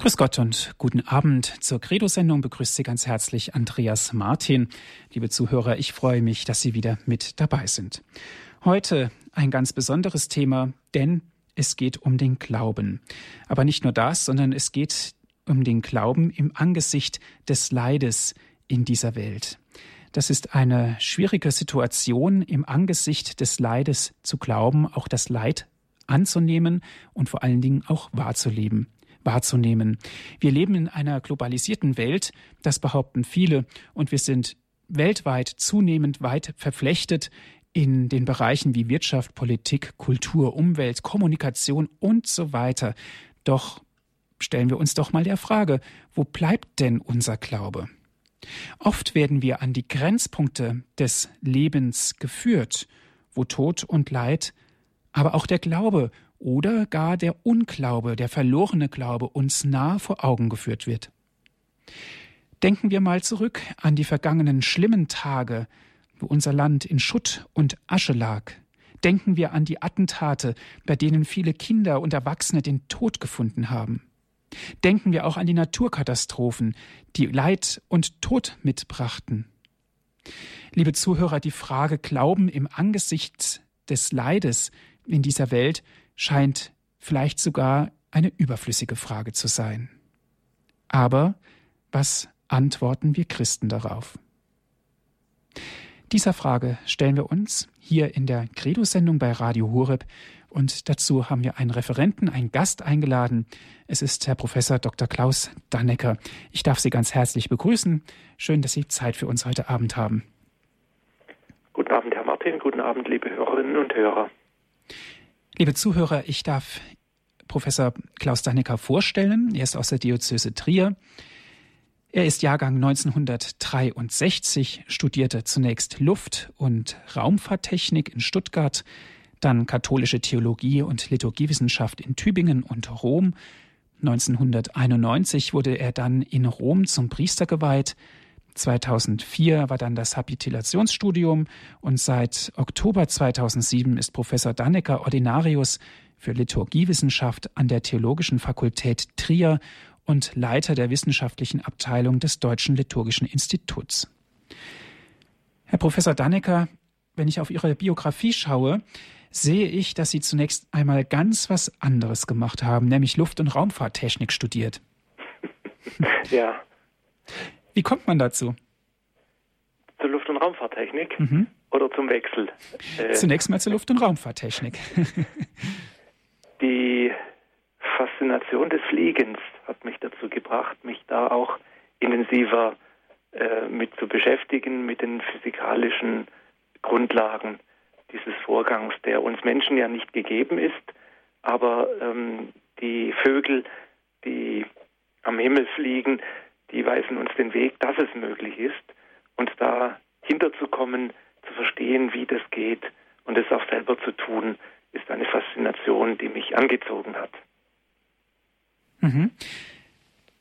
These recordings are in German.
Grüß Gott und guten Abend. Zur Credo-Sendung begrüßt Sie ganz herzlich Andreas Martin. Liebe Zuhörer, ich freue mich, dass Sie wieder mit dabei sind. Heute ein ganz besonderes Thema, denn es geht um den Glauben. Aber nicht nur das, sondern es geht um den Glauben im Angesicht des Leides in dieser Welt. Das ist eine schwierige Situation, im Angesicht des Leides zu glauben, auch das Leid anzunehmen und vor allen Dingen auch wahrzuleben wahrzunehmen. Wir leben in einer globalisierten Welt, das behaupten viele, und wir sind weltweit zunehmend weit verflechtet in den Bereichen wie Wirtschaft, Politik, Kultur, Umwelt, Kommunikation und so weiter. Doch stellen wir uns doch mal der Frage, wo bleibt denn unser Glaube? Oft werden wir an die Grenzpunkte des Lebens geführt, wo Tod und Leid, aber auch der Glaube oder gar der Unglaube, der verlorene Glaube uns nah vor Augen geführt wird. Denken wir mal zurück an die vergangenen schlimmen Tage, wo unser Land in Schutt und Asche lag. Denken wir an die Attentate, bei denen viele Kinder und Erwachsene den Tod gefunden haben. Denken wir auch an die Naturkatastrophen, die Leid und Tod mitbrachten. Liebe Zuhörer, die Frage Glauben im Angesicht des Leides in dieser Welt scheint vielleicht sogar eine überflüssige Frage zu sein. Aber was antworten wir Christen darauf? Dieser Frage stellen wir uns hier in der Credo-Sendung bei Radio Horeb und dazu haben wir einen Referenten, einen Gast eingeladen. Es ist Herr Professor Dr. Klaus Dannecker. Ich darf Sie ganz herzlich begrüßen. Schön, dass Sie Zeit für uns heute Abend haben. Guten Abend, Herr Martin. Guten Abend, liebe Hörerinnen und Hörer. Liebe Zuhörer, ich darf Professor Klaus Dannecker vorstellen. Er ist aus der Diözese Trier. Er ist Jahrgang 1963, studierte zunächst Luft- und Raumfahrttechnik in Stuttgart, dann katholische Theologie und Liturgiewissenschaft in Tübingen und Rom. 1991 wurde er dann in Rom zum Priester geweiht. 2004 war dann das Habilitationsstudium und seit Oktober 2007 ist Professor Dannecker Ordinarius für Liturgiewissenschaft an der Theologischen Fakultät Trier und Leiter der wissenschaftlichen Abteilung des Deutschen Liturgischen Instituts. Herr Professor Dannecker, wenn ich auf Ihre Biografie schaue, sehe ich, dass Sie zunächst einmal ganz was anderes gemacht haben, nämlich Luft- und Raumfahrttechnik studiert. Ja. Wie kommt man dazu? Zur Luft- und Raumfahrttechnik mhm. oder zum Wechsel? Äh, Zunächst mal zur Luft- und Raumfahrttechnik. Die Faszination des Fliegens hat mich dazu gebracht, mich da auch intensiver äh, mit zu beschäftigen, mit den physikalischen Grundlagen dieses Vorgangs, der uns Menschen ja nicht gegeben ist, aber ähm, die Vögel, die am Himmel fliegen, die weisen uns den Weg, dass es möglich ist. Und da hinterzukommen, zu verstehen, wie das geht und es auch selber zu tun, ist eine Faszination, die mich angezogen hat. Mhm.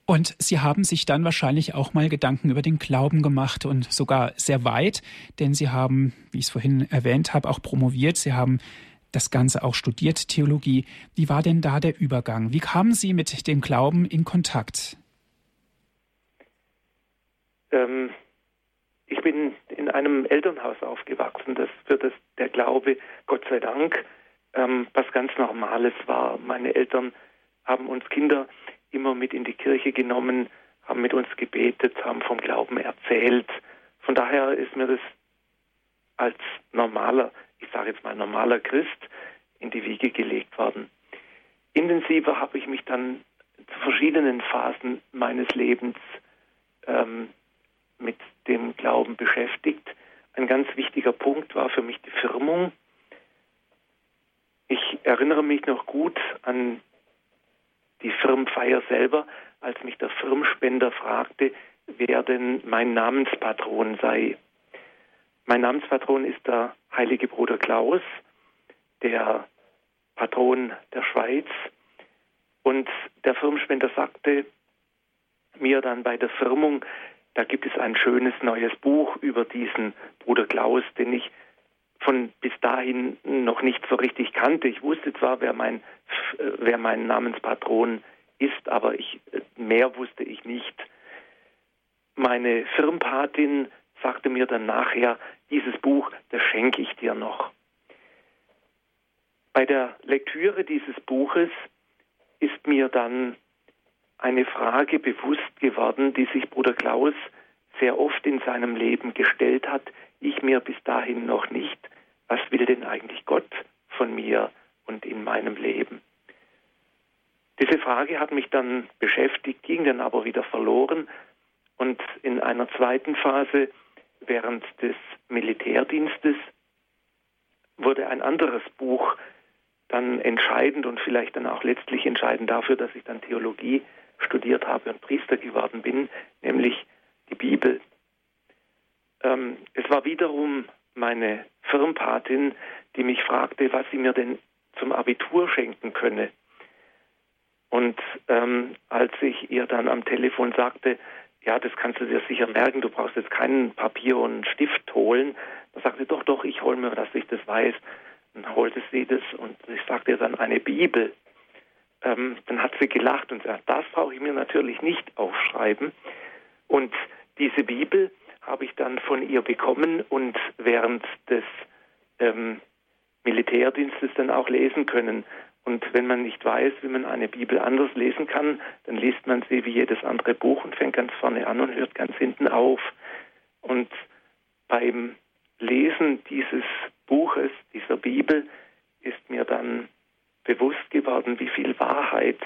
Und Sie haben sich dann wahrscheinlich auch mal Gedanken über den Glauben gemacht und sogar sehr weit, denn Sie haben, wie ich es vorhin erwähnt habe, auch promoviert. Sie haben das Ganze auch studiert, Theologie. Wie war denn da der Übergang? Wie kamen Sie mit dem Glauben in Kontakt? Ähm, ich bin in einem Elternhaus aufgewachsen, das für das der Glaube, Gott sei Dank, ähm, was ganz Normales war. Meine Eltern haben uns Kinder immer mit in die Kirche genommen, haben mit uns gebetet, haben vom Glauben erzählt. Von daher ist mir das als normaler, ich sage jetzt mal normaler Christ, in die Wiege gelegt worden. Intensiver habe ich mich dann zu verschiedenen Phasen meines Lebens ähm, mit dem Glauben beschäftigt. Ein ganz wichtiger Punkt war für mich die Firmung. Ich erinnere mich noch gut an die Firmenfeier selber, als mich der Firmspender fragte, wer denn mein Namenspatron sei. Mein Namenspatron ist der heilige Bruder Klaus, der Patron der Schweiz. Und der Firmspender sagte mir dann bei der Firmung, da gibt es ein schönes neues Buch über diesen Bruder Klaus, den ich von bis dahin noch nicht so richtig kannte. Ich wusste zwar, wer mein, wer mein Namenspatron ist, aber ich mehr wusste ich nicht. Meine Firmpatin sagte mir dann nachher, dieses Buch, das schenke ich dir noch. Bei der Lektüre dieses Buches ist mir dann eine Frage bewusst geworden, die sich Bruder Klaus sehr oft in seinem Leben gestellt hat, ich mir bis dahin noch nicht. Was will denn eigentlich Gott von mir und in meinem Leben? Diese Frage hat mich dann beschäftigt, ging dann aber wieder verloren und in einer zweiten Phase während des Militärdienstes wurde ein anderes Buch dann entscheidend und vielleicht dann auch letztlich entscheidend dafür, dass ich dann Theologie studiert habe und Priester geworden bin, nämlich die Bibel. Ähm, es war wiederum meine Firmpatin, die mich fragte, was sie mir denn zum Abitur schenken könne. Und ähm, als ich ihr dann am Telefon sagte, ja, das kannst du dir sicher merken, du brauchst jetzt keinen Papier und einen Stift holen, dann sagte sie, doch, doch, ich hole mir, dass ich das weiß. Dann holte sie das und ich sagte ihr dann eine Bibel. Ähm, dann hat sie gelacht und gesagt, das brauche ich mir natürlich nicht aufschreiben. Und diese Bibel habe ich dann von ihr bekommen und während des ähm, Militärdienstes dann auch lesen können. Und wenn man nicht weiß, wie man eine Bibel anders lesen kann, dann liest man sie wie jedes andere Buch und fängt ganz vorne an und hört ganz hinten auf. Und beim Lesen dieses Buches, dieser Bibel, ist mir dann bewusst geworden, wie viel Wahrheit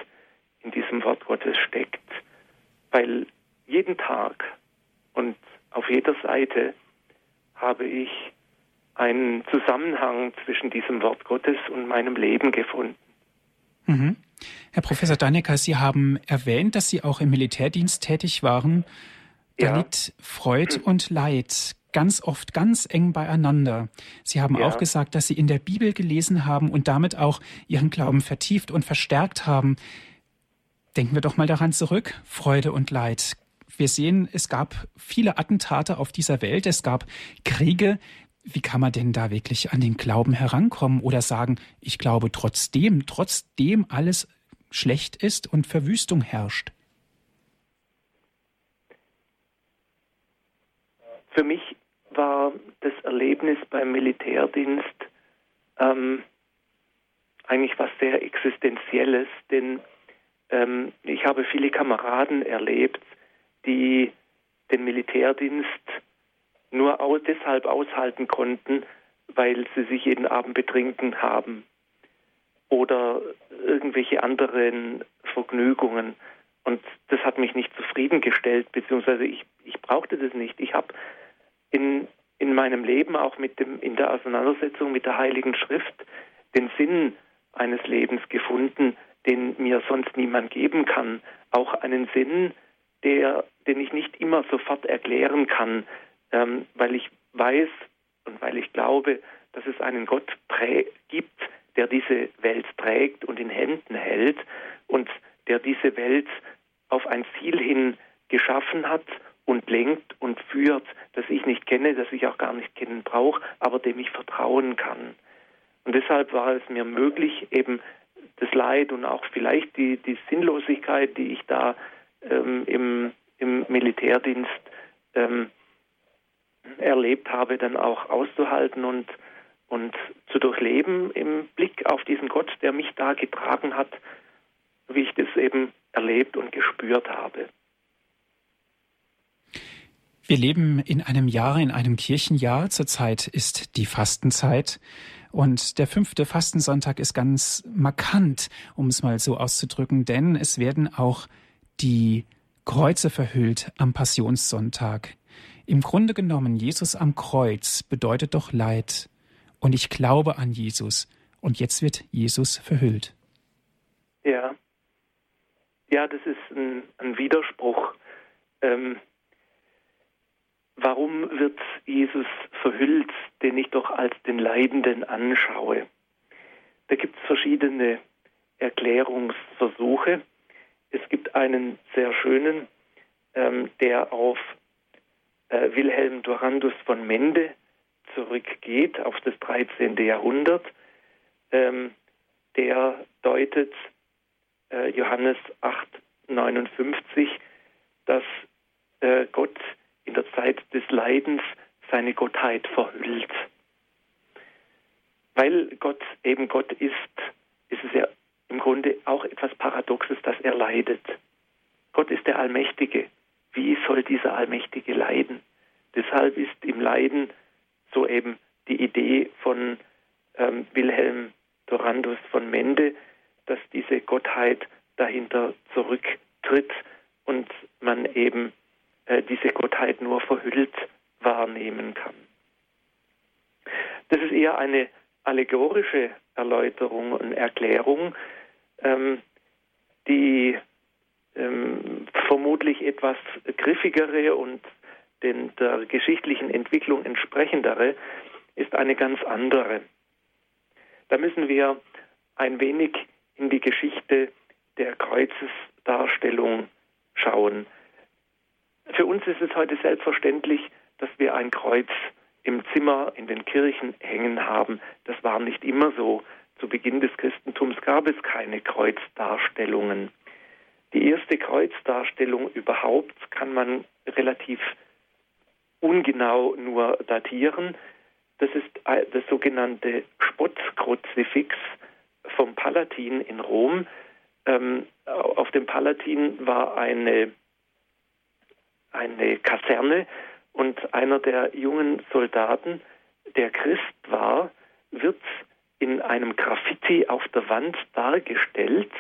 in diesem Wort Gottes steckt. Weil jeden Tag und auf jeder Seite habe ich einen Zusammenhang zwischen diesem Wort Gottes und meinem Leben gefunden. Mhm. Herr Professor Dannecker, Sie haben erwähnt, dass Sie auch im Militärdienst tätig waren. Da ja. liegt Freud mhm. und Leid ganz oft ganz eng beieinander. Sie haben ja. auch gesagt, dass Sie in der Bibel gelesen haben und damit auch Ihren Glauben vertieft und verstärkt haben. Denken wir doch mal daran zurück, Freude und Leid. Wir sehen, es gab viele Attentate auf dieser Welt, es gab Kriege. Wie kann man denn da wirklich an den Glauben herankommen oder sagen, ich glaube trotzdem, trotzdem alles schlecht ist und Verwüstung herrscht? Für mich war das Erlebnis beim Militärdienst ähm, eigentlich was sehr Existenzielles, denn ähm, ich habe viele Kameraden erlebt, die den Militärdienst nur auch deshalb aushalten konnten, weil sie sich jeden Abend betrinken haben oder irgendwelche anderen Vergnügungen. Und das hat mich nicht zufriedengestellt, beziehungsweise ich, ich brauchte das nicht. Ich habe in, in meinem Leben, auch mit dem, in der Auseinandersetzung mit der Heiligen Schrift, den Sinn eines Lebens gefunden, den mir sonst niemand geben kann. Auch einen Sinn, der, den ich nicht immer sofort erklären kann, ähm, weil ich weiß und weil ich glaube, dass es einen Gott gibt, der diese Welt trägt und in Händen hält und der diese Welt auf ein Ziel hin geschaffen hat und lenkt und führt, das ich nicht kenne, das ich auch gar nicht kennen brauche, aber dem ich vertrauen kann. Und deshalb war es mir möglich, eben das Leid und auch vielleicht die, die Sinnlosigkeit, die ich da ähm, im, im Militärdienst ähm, erlebt habe, dann auch auszuhalten und, und zu durchleben im Blick auf diesen Gott, der mich da getragen hat, wie ich das eben erlebt und gespürt habe. Wir leben in einem Jahr, in einem Kirchenjahr. Zurzeit ist die Fastenzeit. Und der fünfte Fastensonntag ist ganz markant, um es mal so auszudrücken, denn es werden auch die Kreuze verhüllt am Passionssonntag. Im Grunde genommen, Jesus am Kreuz bedeutet doch Leid. Und ich glaube an Jesus. Und jetzt wird Jesus verhüllt. Ja. Ja, das ist ein, ein Widerspruch. Ähm, warum wird Jesus verhüllt, den ich doch als den Leidenden anschaue? Da gibt es verschiedene Erklärungsversuche. Es gibt einen sehr schönen, ähm, der auf äh, Wilhelm Durandus von Mende zurückgeht, auf das 13. Jahrhundert. Ähm, der deutet äh, Johannes 8, 59, dass äh, Gott in der Zeit des Leidens seine Gottheit verhüllt. Weil Gott eben Gott ist, ist es ja im Grunde auch etwas Paradoxes, dass er leidet. Gott ist der Allmächtige. Wie soll dieser Allmächtige leiden? Deshalb ist im Leiden so eben die Idee von ähm, Wilhelm Dorandus von Mende, dass diese Gottheit dahinter zurücktritt und man eben diese Gottheit nur verhüllt wahrnehmen kann. Das ist eher eine allegorische Erläuterung und Erklärung, ähm, die ähm, vermutlich etwas griffigere und den, der geschichtlichen Entwicklung entsprechendere ist eine ganz andere. Da müssen wir ein wenig in die Geschichte der Kreuzesdarstellung ist es heute selbstverständlich, dass wir ein Kreuz im Zimmer in den Kirchen hängen haben. Das war nicht immer so. Zu Beginn des Christentums gab es keine Kreuzdarstellungen. Die erste Kreuzdarstellung überhaupt kann man relativ ungenau nur datieren. Das ist das sogenannte Spottkruzifix vom Palatin in Rom. Ähm, auf dem Palatin war eine, eine Kaserne und einer der jungen Soldaten, der Christ war, wird in einem Graffiti auf der Wand dargestellt.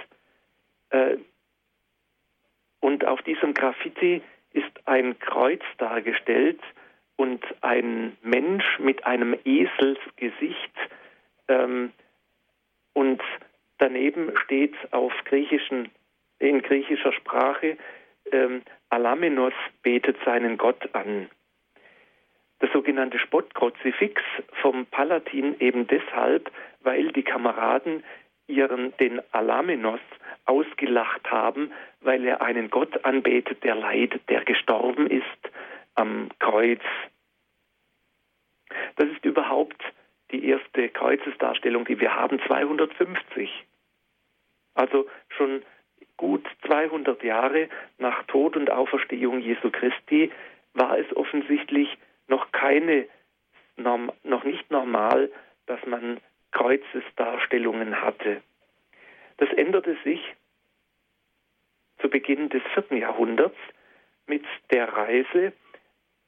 Äh, und auf diesem Graffiti ist ein Kreuz dargestellt und ein Mensch mit einem Eselsgesicht. Ähm, und daneben steht auf griechischen, in griechischer Sprache, ähm, Alamenos betet seinen Gott an. Das sogenannte Spottkruzifix vom Palatin eben deshalb, weil die Kameraden ihren den Alamenos ausgelacht haben, weil er einen Gott anbetet, der leidet, der gestorben ist am Kreuz. Das ist überhaupt die erste Kreuzesdarstellung, die wir haben, 250. Also schon gut 200 Jahre nach Tod und Auferstehung Jesu Christi war es offensichtlich noch keine, noch nicht normal, dass man Kreuzesdarstellungen hatte. Das änderte sich zu Beginn des vierten Jahrhunderts mit der Reise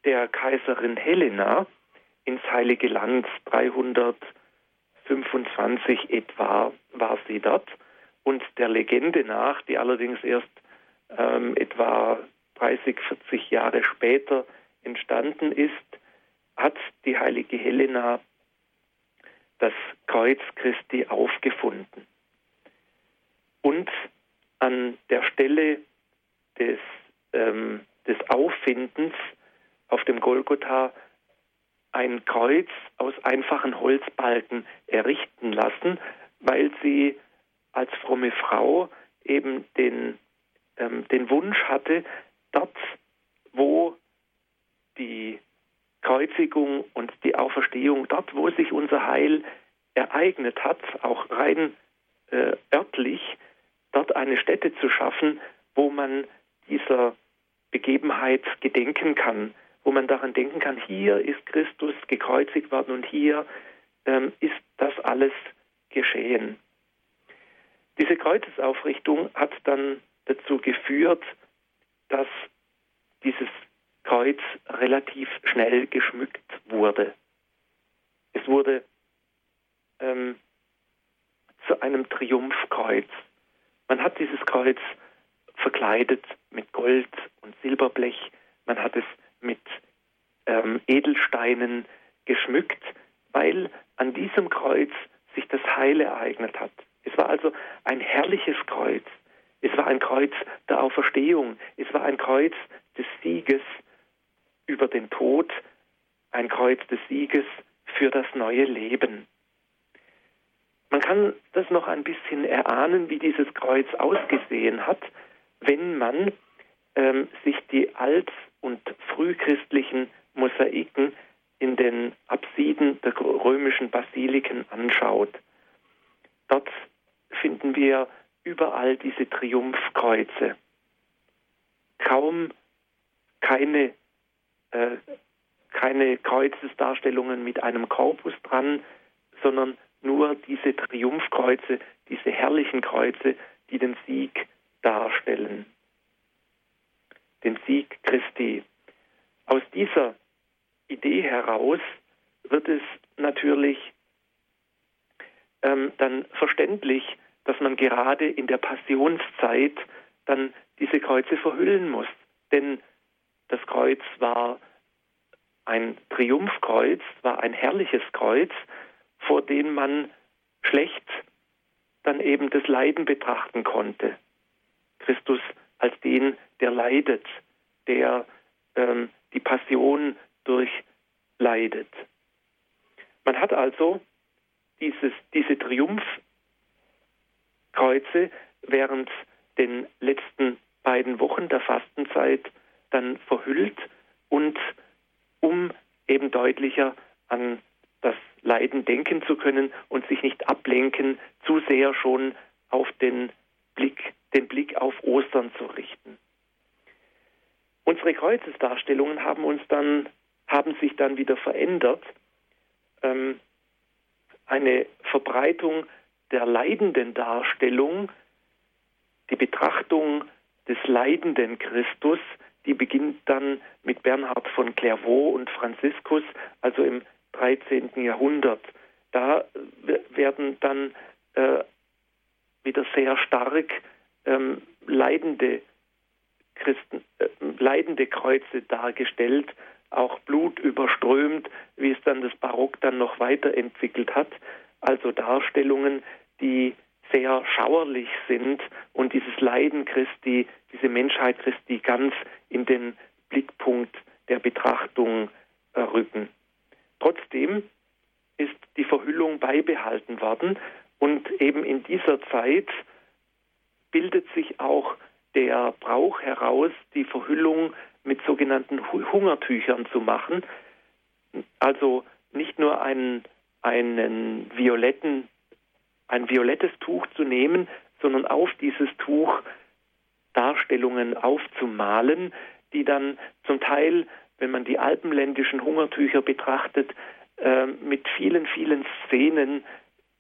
der Kaiserin Helena ins Heilige Land. 325 etwa war sie dort. Und der Legende nach, die allerdings erst ähm, etwa 30, 40 Jahre später entstanden ist, hat die heilige Helena das Kreuz Christi aufgefunden. Und an der Stelle des, ähm, des Auffindens auf dem Golgotha ein Kreuz aus einfachen Holzbalken errichten lassen, weil sie als fromme Frau eben den, ähm, den Wunsch hatte, dort, wo die Kreuzigung und die Auferstehung, dort, wo sich unser Heil ereignet hat, auch rein äh, örtlich, dort eine Stätte zu schaffen, wo man dieser Begebenheit gedenken kann, wo man daran denken kann, hier ist Christus gekreuzigt worden und hier ähm, ist das alles geschehen. Diese Kreuzesaufrichtung hat dann dazu geführt, dass dieses Kreuz relativ schnell geschmückt wurde. Es wurde ähm, zu einem Triumphkreuz. Man hat dieses Kreuz verkleidet mit Gold und Silberblech, man hat es mit ähm, Edelsteinen geschmückt, weil an diesem Kreuz sich das Heil ereignet hat. Es war also ein herrliches Kreuz. Es war ein Kreuz der Auferstehung. Es war ein Kreuz des Sieges über den Tod, ein Kreuz des Sieges für das neue Leben. Man kann das noch ein bisschen erahnen, wie dieses Kreuz ausgesehen hat, wenn man ähm, sich die alt- und frühchristlichen Mosaiken in den Apsiden der römischen Basiliken anschaut. Dort finden wir überall diese Triumphkreuze. kaum keine, äh, keine Kreuzesdarstellungen mit einem Korpus dran, sondern nur diese Triumphkreuze, diese herrlichen Kreuze, die den Sieg darstellen. Den Sieg Christi. Aus dieser Idee heraus wird es natürlich ähm, dann verständlich, dass man gerade in der Passionszeit dann diese Kreuze verhüllen muss. Denn das Kreuz war ein Triumphkreuz, war ein herrliches Kreuz, vor dem man schlecht dann eben das Leiden betrachten konnte. Christus als den, der leidet, der ähm, die Passion durchleidet. Man hat also dieses, diese Triumphkreuze während den letzten beiden Wochen der Fastenzeit dann verhüllt und um eben deutlicher an das Leiden denken zu können und sich nicht ablenken, zu sehr schon auf den Blick, den Blick auf Ostern zu richten. Unsere Kreuzesdarstellungen haben uns dann, haben sich dann wieder verändert. Ähm, eine Verbreitung der leidenden Darstellung, die Betrachtung des leidenden Christus, die beginnt dann mit Bernhard von Clairvaux und Franziskus, also im 13. Jahrhundert. Da werden dann äh, wieder sehr stark ähm, leidende Christen, äh, leidende Kreuze dargestellt, auch Blut überströmt, wie es dann das Barock dann noch weiterentwickelt hat. Also Darstellungen, die sehr schauerlich sind und dieses Leiden Christi, diese Menschheit Christi ganz in den Blickpunkt der Betrachtung äh, rücken. Trotzdem ist die Verhüllung beibehalten worden und eben in dieser Zeit bildet sich auch der Brauch heraus, die Verhüllung mit sogenannten Hungertüchern zu machen. Also nicht nur einen, einen violetten, ein violettes Tuch zu nehmen, sondern auf dieses Tuch Darstellungen aufzumalen, die dann zum Teil, wenn man die alpenländischen Hungertücher betrachtet, äh, mit vielen, vielen Szenen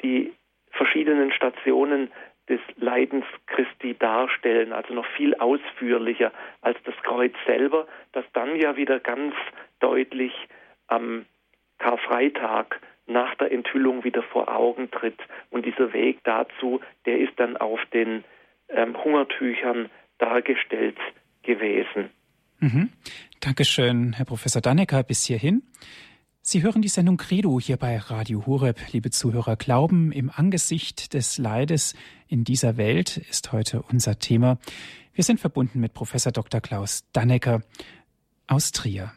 die verschiedenen Stationen des Leidens Christi darstellen, also noch viel ausführlicher als das Kreuz selber, das dann ja wieder ganz deutlich am Karfreitag nach der Enthüllung wieder vor Augen tritt. Und dieser Weg dazu, der ist dann auf den ähm, Hungertüchern dargestellt gewesen. Mhm. Dankeschön, Herr Professor Dannecker, bis hierhin. Sie hören die Sendung Credo hier bei Radio Horeb. Liebe Zuhörer, Glauben im Angesicht des Leides in dieser Welt ist heute unser Thema. Wir sind verbunden mit Professor Dr. Klaus Dannecker aus Trier.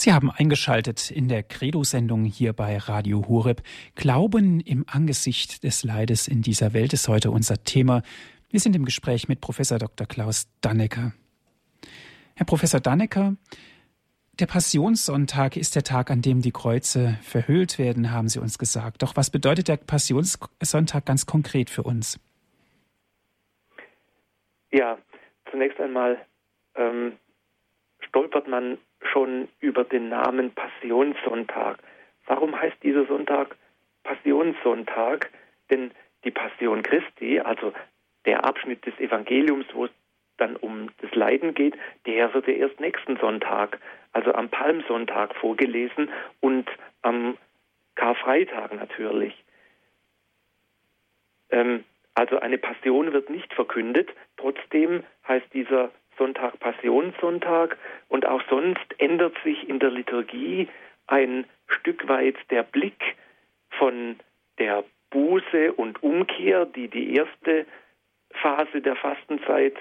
Sie haben eingeschaltet in der Credo-Sendung hier bei Radio Horeb. Glauben im Angesicht des Leides in dieser Welt ist heute unser Thema. Wir sind im Gespräch mit Professor Dr. Klaus Dannecker. Herr Professor Dannecker, der Passionssonntag ist der Tag, an dem die Kreuze verhüllt werden, haben Sie uns gesagt. Doch was bedeutet der Passionssonntag ganz konkret für uns? Ja, zunächst einmal ähm, stolpert man schon über den Namen Passionssonntag. Warum heißt dieser Sonntag Passionssonntag? Denn die Passion Christi, also der Abschnitt des Evangeliums, wo es dann um das Leiden geht, der wird ja erst nächsten Sonntag, also am Palmsonntag vorgelesen und am Karfreitag natürlich. Ähm, also eine Passion wird nicht verkündet, trotzdem heißt dieser Sonntag Passionssonntag und auch sonst ändert sich in der Liturgie ein Stück weit der Blick von der Buße und Umkehr, die die erste Phase der Fastenzeit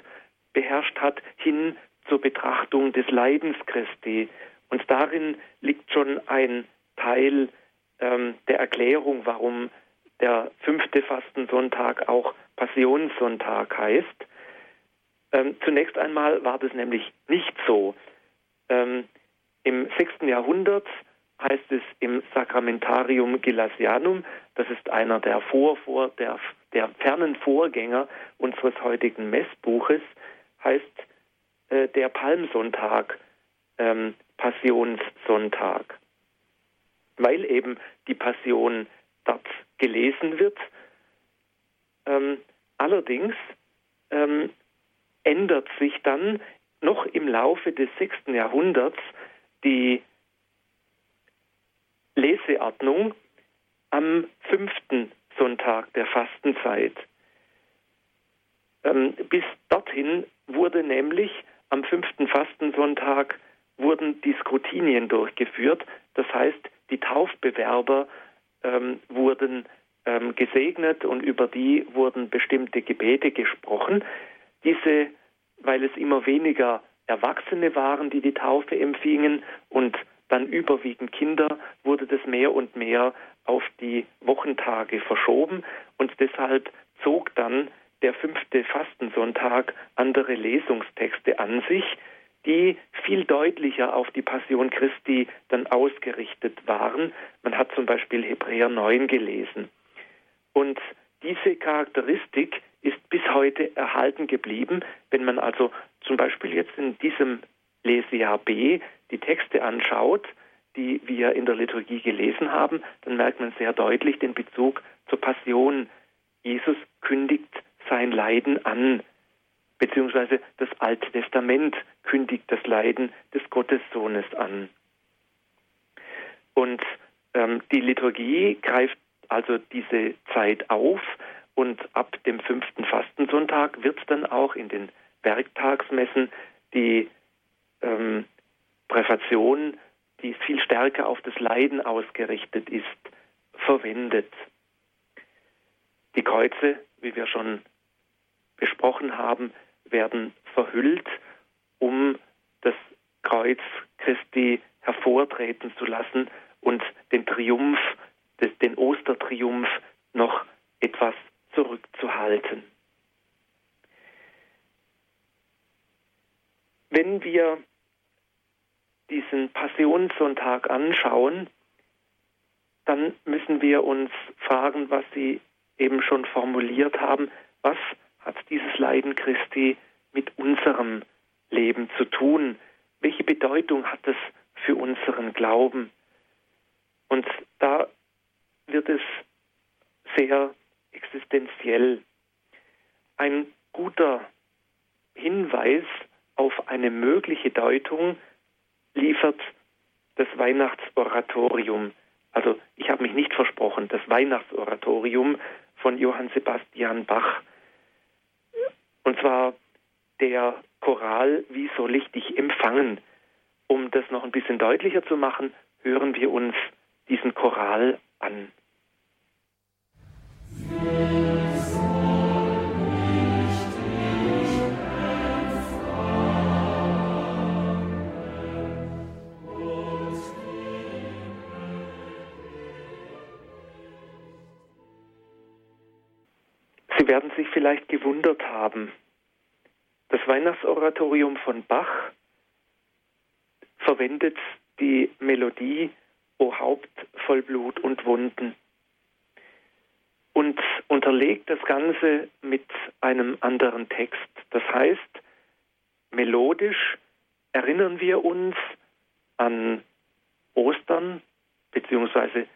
beherrscht hat, hin zur Betrachtung des Leidens Christi. Und darin liegt schon ein Teil ähm, der Erklärung, warum der fünfte Fastensonntag auch Passionssonntag heißt. Ähm, zunächst einmal war das nämlich nicht so. Ähm, Im 6. Jahrhundert heißt es im Sacramentarium Gelasianum, das ist einer der, Vor, vor, der, der fernen Vorgänger unseres heutigen Messbuches, heißt äh, der Palmsonntag, ähm, Passionssonntag, weil eben die Passion dort gelesen wird. Ähm, allerdings ähm, ändert sich dann noch im Laufe des 6. Jahrhunderts die Leseordnung am fünften Sonntag der Fastenzeit. Ähm, bis dorthin wurde nämlich am fünften Fastensonntag wurden die Skrutinien durchgeführt. Das heißt, die Taufbewerber ähm, wurden ähm, gesegnet und über die wurden bestimmte Gebete gesprochen. Diese, weil es immer weniger Erwachsene waren, die die Taufe empfingen und dann überwiegend Kinder, wurde das mehr und mehr auf die Wochentage verschoben und deshalb zog dann der fünfte Fastensonntag andere Lesungstexte an sich, die viel deutlicher auf die Passion Christi dann ausgerichtet waren. Man hat zum Beispiel Hebräer 9 gelesen. Und diese Charakteristik ist bis heute erhalten geblieben. Wenn man also zum Beispiel jetzt in diesem Lesejahr B die Texte anschaut, die wir in der Liturgie gelesen haben, dann merkt man sehr deutlich den Bezug zur Passion. Jesus kündigt sein Leiden an, beziehungsweise das Alte Testament kündigt das Leiden des Gottessohnes an. Und ähm, die Liturgie greift also diese Zeit auf und ab dem fünften Fastensonntag wird dann auch in den Werktagsmessen die ähm, Präfation, die viel stärker auf das Leiden ausgerichtet ist, verwendet. Die Kreuze, wie wir schon besprochen haben, werden verhüllt, um das Kreuz Christi hervortreten zu lassen und den Triumph, den Ostertriumph noch etwas zurückzuhalten. Wenn wir diesen Passionssonntag anschauen, dann müssen wir uns fragen, was Sie eben schon formuliert haben, was hat dieses Leiden Christi mit unserem Leben zu tun? Welche Bedeutung hat es für unseren Glauben? Und da wird es sehr existenziell. Ein guter Hinweis auf eine mögliche Deutung liefert das Weihnachtsoratorium. Also ich habe mich nicht versprochen, das Weihnachtsoratorium von Johann Sebastian Bach. Und zwar der Choral Wie soll ich dich empfangen? Um das noch ein bisschen deutlicher zu machen, hören wir uns diesen Choral an. Sie werden sich vielleicht gewundert haben. Das Weihnachtsoratorium von Bach verwendet die Melodie O Haupt voll Blut und Wunden und unterlegt das Ganze mit einem anderen Text. Das heißt, melodisch erinnern wir uns an Ostern beziehungsweise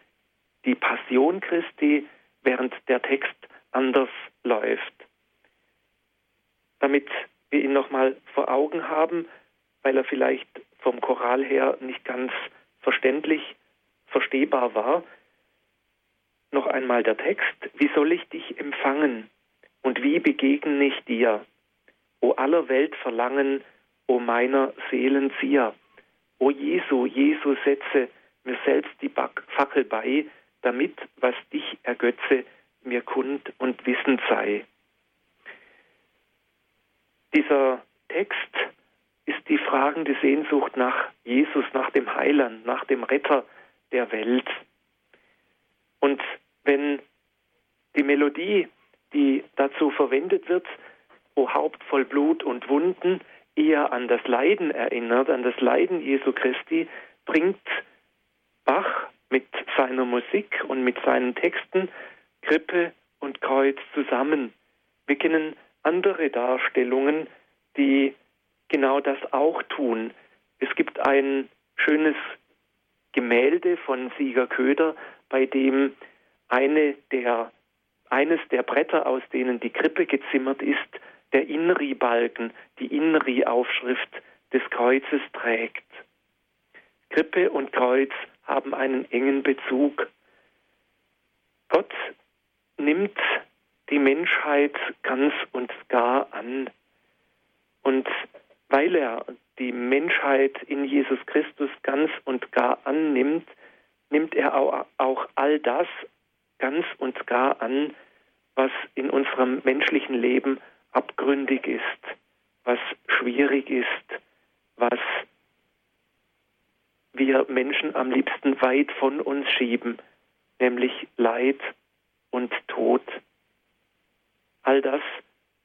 die Passion Christi, während der Text anders läuft. Damit wir ihn nochmal vor Augen haben, weil er vielleicht vom Choral her nicht ganz verständlich verstehbar war, noch einmal der Text, wie soll ich dich empfangen und wie begegne ich dir? O aller Welt Verlangen, o meiner Seelen Zier. O Jesu, Jesu setze mir selbst die Fackel bei, damit, was dich ergötze, mir kund und wissend sei. Dieser Text ist die fragende Sehnsucht nach Jesus, nach dem Heiland, nach dem Retter der Welt. Und wenn die Melodie, die dazu verwendet wird, O Haupt voll Blut und Wunden, eher an das Leiden erinnert, an das Leiden Jesu Christi, bringt Bach mit seiner Musik und mit seinen Texten Krippe und Kreuz zusammen. Wir kennen andere Darstellungen, die genau das auch tun. Es gibt ein schönes Gemälde von Sieger Köder, bei dem eine der, eines der Bretter, aus denen die Krippe gezimmert ist, der Inri-Balken, die Inri-Aufschrift des Kreuzes trägt. Krippe und Kreuz haben einen engen Bezug. Gott nimmt die Menschheit ganz und gar an. Und weil er die Menschheit in Jesus Christus ganz und gar annimmt, nimmt er auch all das ganz und gar an, was in unserem menschlichen Leben abgründig ist, was schwierig ist, was wir Menschen am liebsten weit von uns schieben, nämlich Leid und Tod. All das,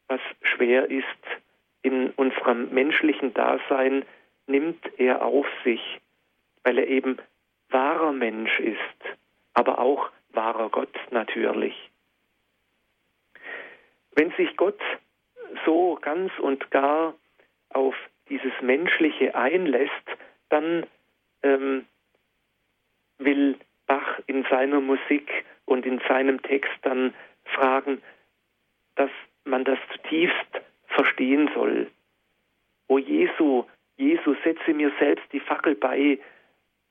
was schwer ist in unserem menschlichen Dasein, nimmt er auf sich, weil er eben wahrer Mensch ist, aber auch wahrer Gott natürlich. Wenn sich Gott so ganz und gar auf dieses Menschliche einlässt, dann ähm, will Bach in seiner Musik und in seinem Text dann fragen, dass man das zutiefst verstehen soll. O Jesu, Jesu, setze mir selbst die Fackel bei,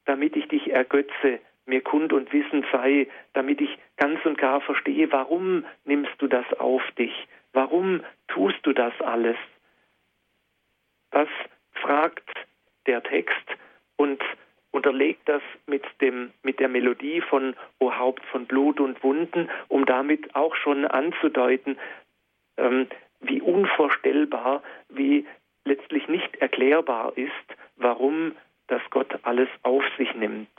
damit ich dich ergötze, mir kund und wissen sei, damit ich ganz und gar verstehe, warum nimmst du das auf dich? Warum tust du das alles? Das fragt der Text und unterlegt das mit, dem, mit der Melodie von O Haupt von Blut und Wunden, um damit auch schon anzudeuten, ähm, wie unvorstellbar, wie letztlich nicht erklärbar ist, warum das Gott alles auf sich nimmt.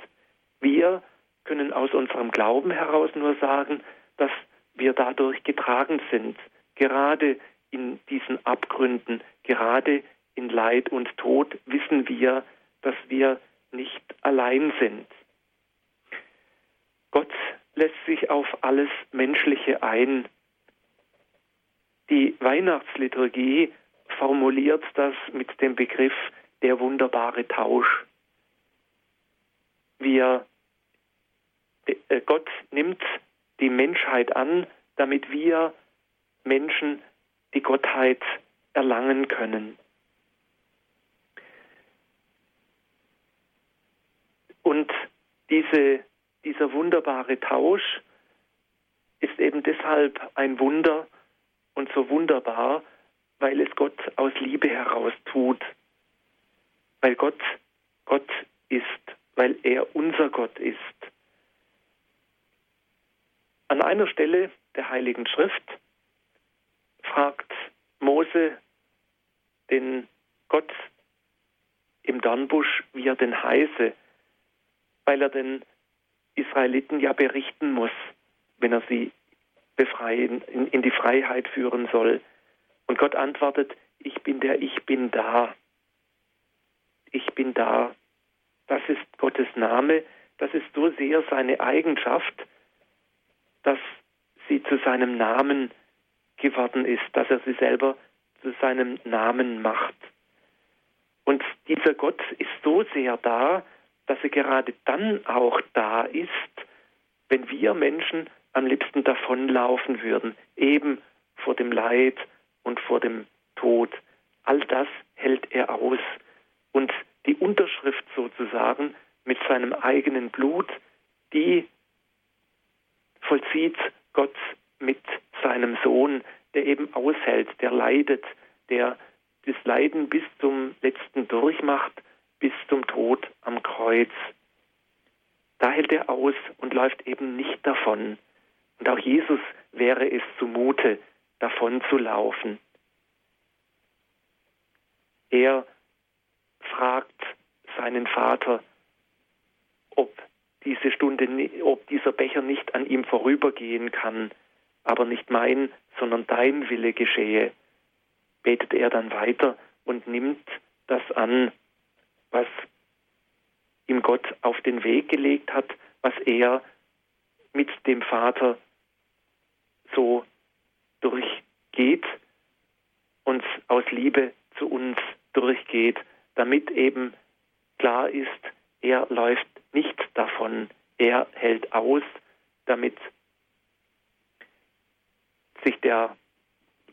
Wir können aus unserem Glauben heraus nur sagen, dass wir dadurch getragen sind, gerade in diesen Abgründen, gerade in Leid und Tod wissen wir, dass wir nicht allein sind. Gott lässt sich auf alles Menschliche ein. Die Weihnachtsliturgie formuliert das mit dem Begriff der wunderbare Tausch. Wir, äh, Gott nimmt die Menschheit an, damit wir Menschen die Gottheit erlangen können. Und diese, dieser wunderbare Tausch ist eben deshalb ein Wunder und so wunderbar, weil es Gott aus Liebe heraus tut, weil Gott Gott ist, weil er unser Gott ist. An einer Stelle der Heiligen Schrift fragt Mose den Gott im Dornbusch, wie er denn heiße weil er den Israeliten ja berichten muss, wenn er sie befreien, in, in die Freiheit führen soll. Und Gott antwortet, ich bin der, ich bin da. Ich bin da. Das ist Gottes Name, das ist so sehr seine Eigenschaft, dass sie zu seinem Namen geworden ist, dass er sie selber zu seinem Namen macht. Und dieser Gott ist so sehr da, dass er gerade dann auch da ist, wenn wir Menschen am liebsten davonlaufen würden, eben vor dem Leid und vor dem Tod. All das hält er aus. Und die Unterschrift sozusagen mit seinem eigenen Blut, die vollzieht Gott mit seinem Sohn, der eben aushält, der leidet, der das Leiden bis zum letzten durchmacht bis zum Tod am Kreuz. Da hält er aus und läuft eben nicht davon. Und auch Jesus wäre es zumute, davon zu laufen. Er fragt seinen Vater, ob diese Stunde, ob dieser Becher nicht an ihm vorübergehen kann, aber nicht mein, sondern dein Wille geschehe. Betet er dann weiter und nimmt das an, was ihm Gott auf den Weg gelegt hat, was er mit dem Vater so durchgeht und aus Liebe zu uns durchgeht, damit eben klar ist, er läuft nicht davon, er hält aus, damit sich der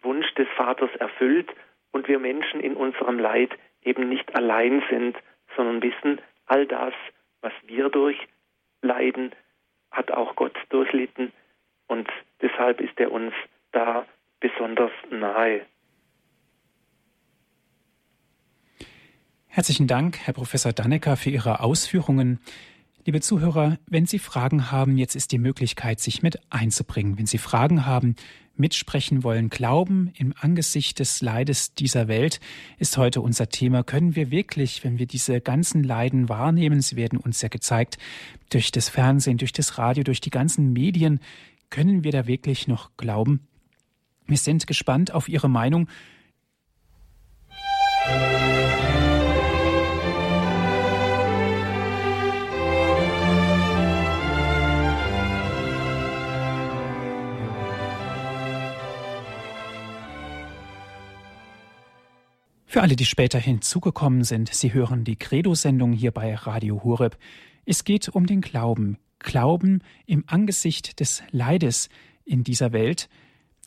Wunsch des Vaters erfüllt und wir Menschen in unserem Leid eben nicht allein sind, sondern wissen, all das, was wir durchleiden, hat auch Gott durchlitten und deshalb ist er uns da besonders nahe. Herzlichen Dank, Herr Professor Dannecker, für Ihre Ausführungen. Liebe Zuhörer, wenn Sie Fragen haben, jetzt ist die Möglichkeit, sich mit einzubringen. Wenn Sie Fragen haben, mitsprechen wollen, glauben im Angesicht des Leides dieser Welt ist heute unser Thema. Können wir wirklich, wenn wir diese ganzen Leiden wahrnehmen, sie werden uns ja gezeigt durch das Fernsehen, durch das Radio, durch die ganzen Medien, können wir da wirklich noch glauben? Wir sind gespannt auf Ihre Meinung. Für alle, die später hinzugekommen sind, Sie hören die Credo-Sendung hier bei Radio Hureb. Es geht um den Glauben. Glauben im Angesicht des Leides in dieser Welt.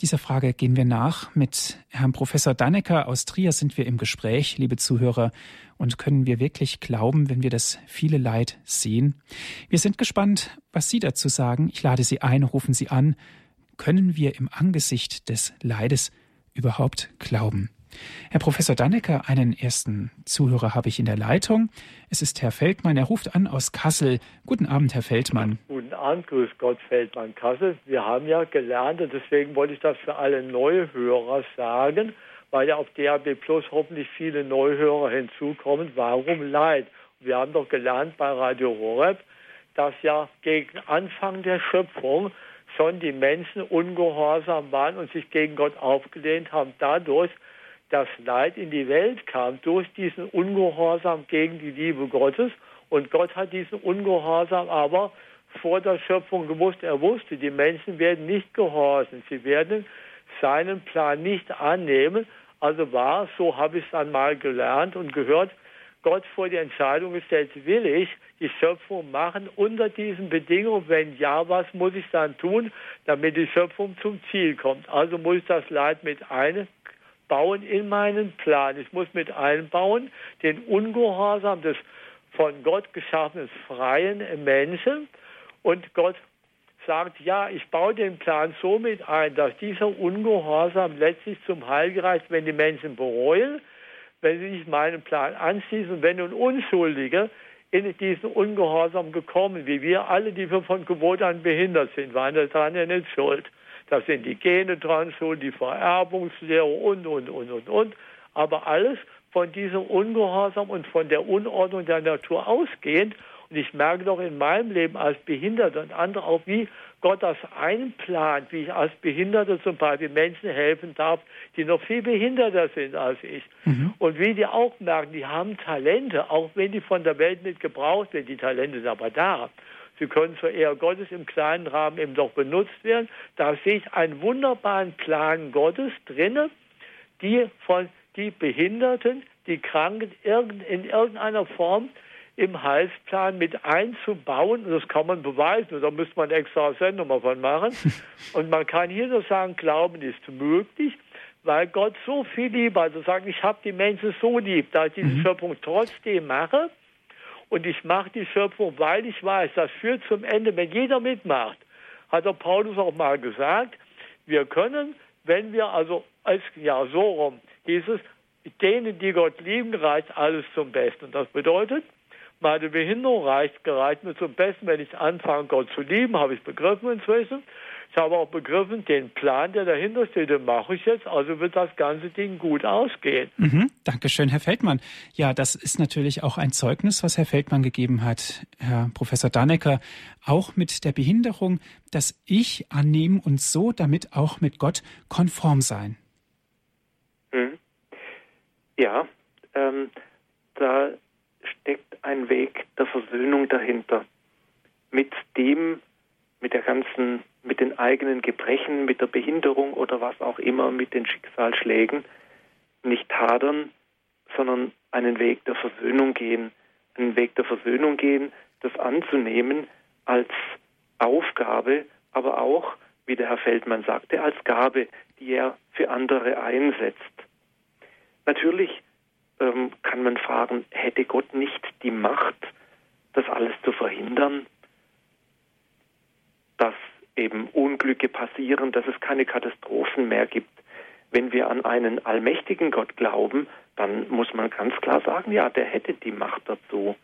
Dieser Frage gehen wir nach. Mit Herrn Professor Dannecker aus Trier sind wir im Gespräch, liebe Zuhörer. Und können wir wirklich glauben, wenn wir das viele Leid sehen? Wir sind gespannt, was Sie dazu sagen. Ich lade Sie ein, rufen Sie an. Können wir im Angesicht des Leides überhaupt glauben? Herr Professor Dannecker, einen ersten Zuhörer habe ich in der Leitung. Es ist Herr Feldmann. Er ruft an aus Kassel. Guten Abend, Herr Feldmann. Guten Abend, grüß Gott, Feldmann Kassel. Wir haben ja gelernt und deswegen wollte ich das für alle Neuhörer sagen, weil ja auf DAB Plus hoffentlich viele Neuhörer hinzukommen. Warum Leid? Wir haben doch gelernt bei Radio Horeb, dass ja gegen Anfang der Schöpfung schon die Menschen ungehorsam waren und sich gegen Gott aufgelehnt haben. Dadurch das Leid in die Welt kam durch diesen Ungehorsam gegen die Liebe Gottes. Und Gott hat diesen Ungehorsam aber vor der Schöpfung gewusst. Er wusste, die Menschen werden nicht gehorchen. Sie werden seinen Plan nicht annehmen. Also war, so habe ich es dann mal gelernt und gehört, Gott vor die Entscheidung gestellt, will ich die Schöpfung machen unter diesen Bedingungen? Wenn ja, was muss ich dann tun, damit die Schöpfung zum Ziel kommt? Also muss ich das Leid mit ein, einbauen in meinen Plan. Ich muss mit einbauen den Ungehorsam des von Gott geschaffenen freien Menschen. Und Gott sagt, ja, ich baue den Plan so mit ein, dass dieser Ungehorsam letztlich zum Heil gereicht, wenn die Menschen bereuen, wenn sie nicht meinen Plan anschließen, wenn nun Unschuldige in diesen Ungehorsam gekommen, wie wir alle, die wir von Geburt an behindert sind, waren daran ja nicht schuld. Das sind die Gene dran, schon die Vererbungslehre und, und, und, und, und. Aber alles von diesem Ungehorsam und von der Unordnung der Natur ausgehend. Und ich merke doch in meinem Leben als Behinderter und andere auch, wie Gott das einplant, wie ich als Behinderter zum Beispiel Menschen helfen darf, die noch viel behinderter sind als ich. Mhm. Und wie die auch merken, die haben Talente, auch wenn die von der Welt nicht gebraucht werden, die Talente sind aber da. Sie können zur Ehre Gottes im kleinen Rahmen eben doch benutzt werden. Da sehe ich einen wunderbaren Plan Gottes drinne, die von die Behinderten, die Kranken in irgendeiner Form im Heilsplan mit einzubauen. Und das kann man beweisen. Da müsste man extra Sendung mal von machen. Und man kann hier nur sagen, Glauben ist möglich, weil Gott so viel liebt. Also sagen, ich habe die Menschen so lieb, dass ich diese mhm. Schöpfung trotzdem mache und ich mache die Schöpfung, weil ich weiß, das führt zum Ende, wenn jeder mitmacht. Hat der Paulus auch mal gesagt, wir können, wenn wir also, als, ja, so rum hieß es, denen, die Gott lieben, reicht alles zum Besten. Und das bedeutet, meine Behinderung reicht, gereicht mir zum Besten, wenn ich anfange, Gott zu lieben, habe ich begriffen inzwischen. Ich habe auch begriffen, den Plan, der dahinter steht, den mache ich jetzt, also wird das ganze Ding gut ausgehen. Mhm, Dankeschön, Herr Feldmann. Ja, das ist natürlich auch ein Zeugnis, was Herr Feldmann gegeben hat, Herr Professor Dannecker, auch mit der Behinderung, das Ich annehmen und so damit auch mit Gott konform sein. Mhm. Ja, ähm, da steckt ein Weg der Versöhnung dahinter. Mit dem, mit der ganzen, mit den eigenen Gebrechen, mit der Behinderung oder was auch immer, mit den Schicksalsschlägen, nicht hadern, sondern einen Weg der Versöhnung gehen, einen Weg der Versöhnung gehen, das anzunehmen als Aufgabe, aber auch, wie der Herr Feldmann sagte, als Gabe, die er für andere einsetzt. Natürlich ähm, kann man fragen, hätte Gott nicht die Macht, das alles zu verhindern? Dass eben Unglücke passieren, dass es keine Katastrophen mehr gibt. Wenn wir an einen allmächtigen Gott glauben, dann muss man ganz klar sagen, ja, der hätte die Macht dazu.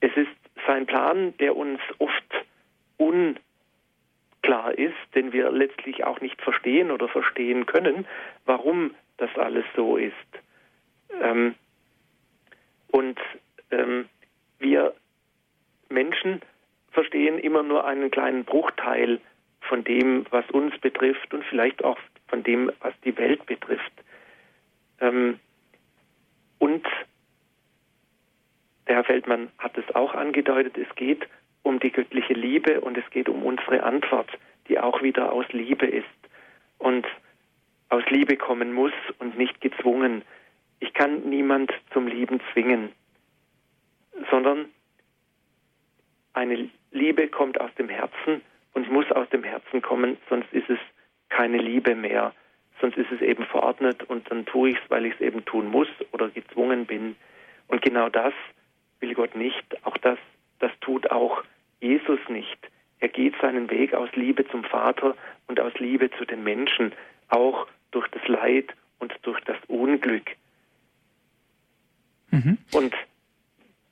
Es ist sein Plan, der uns oft unklar ist, den wir letztlich auch nicht verstehen oder verstehen können, warum das alles so ist. Ähm, und ähm, wir Menschen verstehen immer nur einen kleinen Bruchteil von dem, was uns betrifft und vielleicht auch von dem, was die Welt betrifft. Ähm, und der Herr Feldmann hat es auch angedeutet, es geht um die göttliche Liebe und es geht um unsere Antwort, die auch wieder aus Liebe ist und aus Liebe kommen muss und nicht gezwungen. Ich kann niemand zum Lieben zwingen, sondern eine Liebe kommt aus dem Herzen und muss aus dem Herzen kommen, sonst ist es keine Liebe mehr. Sonst ist es eben verordnet und dann tue ich es, weil ich es eben tun muss oder gezwungen bin. Und genau das will Gott nicht. Auch das, das tut auch Jesus nicht. Er geht seinen Weg aus Liebe zum Vater und aus Liebe zu den Menschen, auch durch das Leid und durch das Unglück. Mhm. Und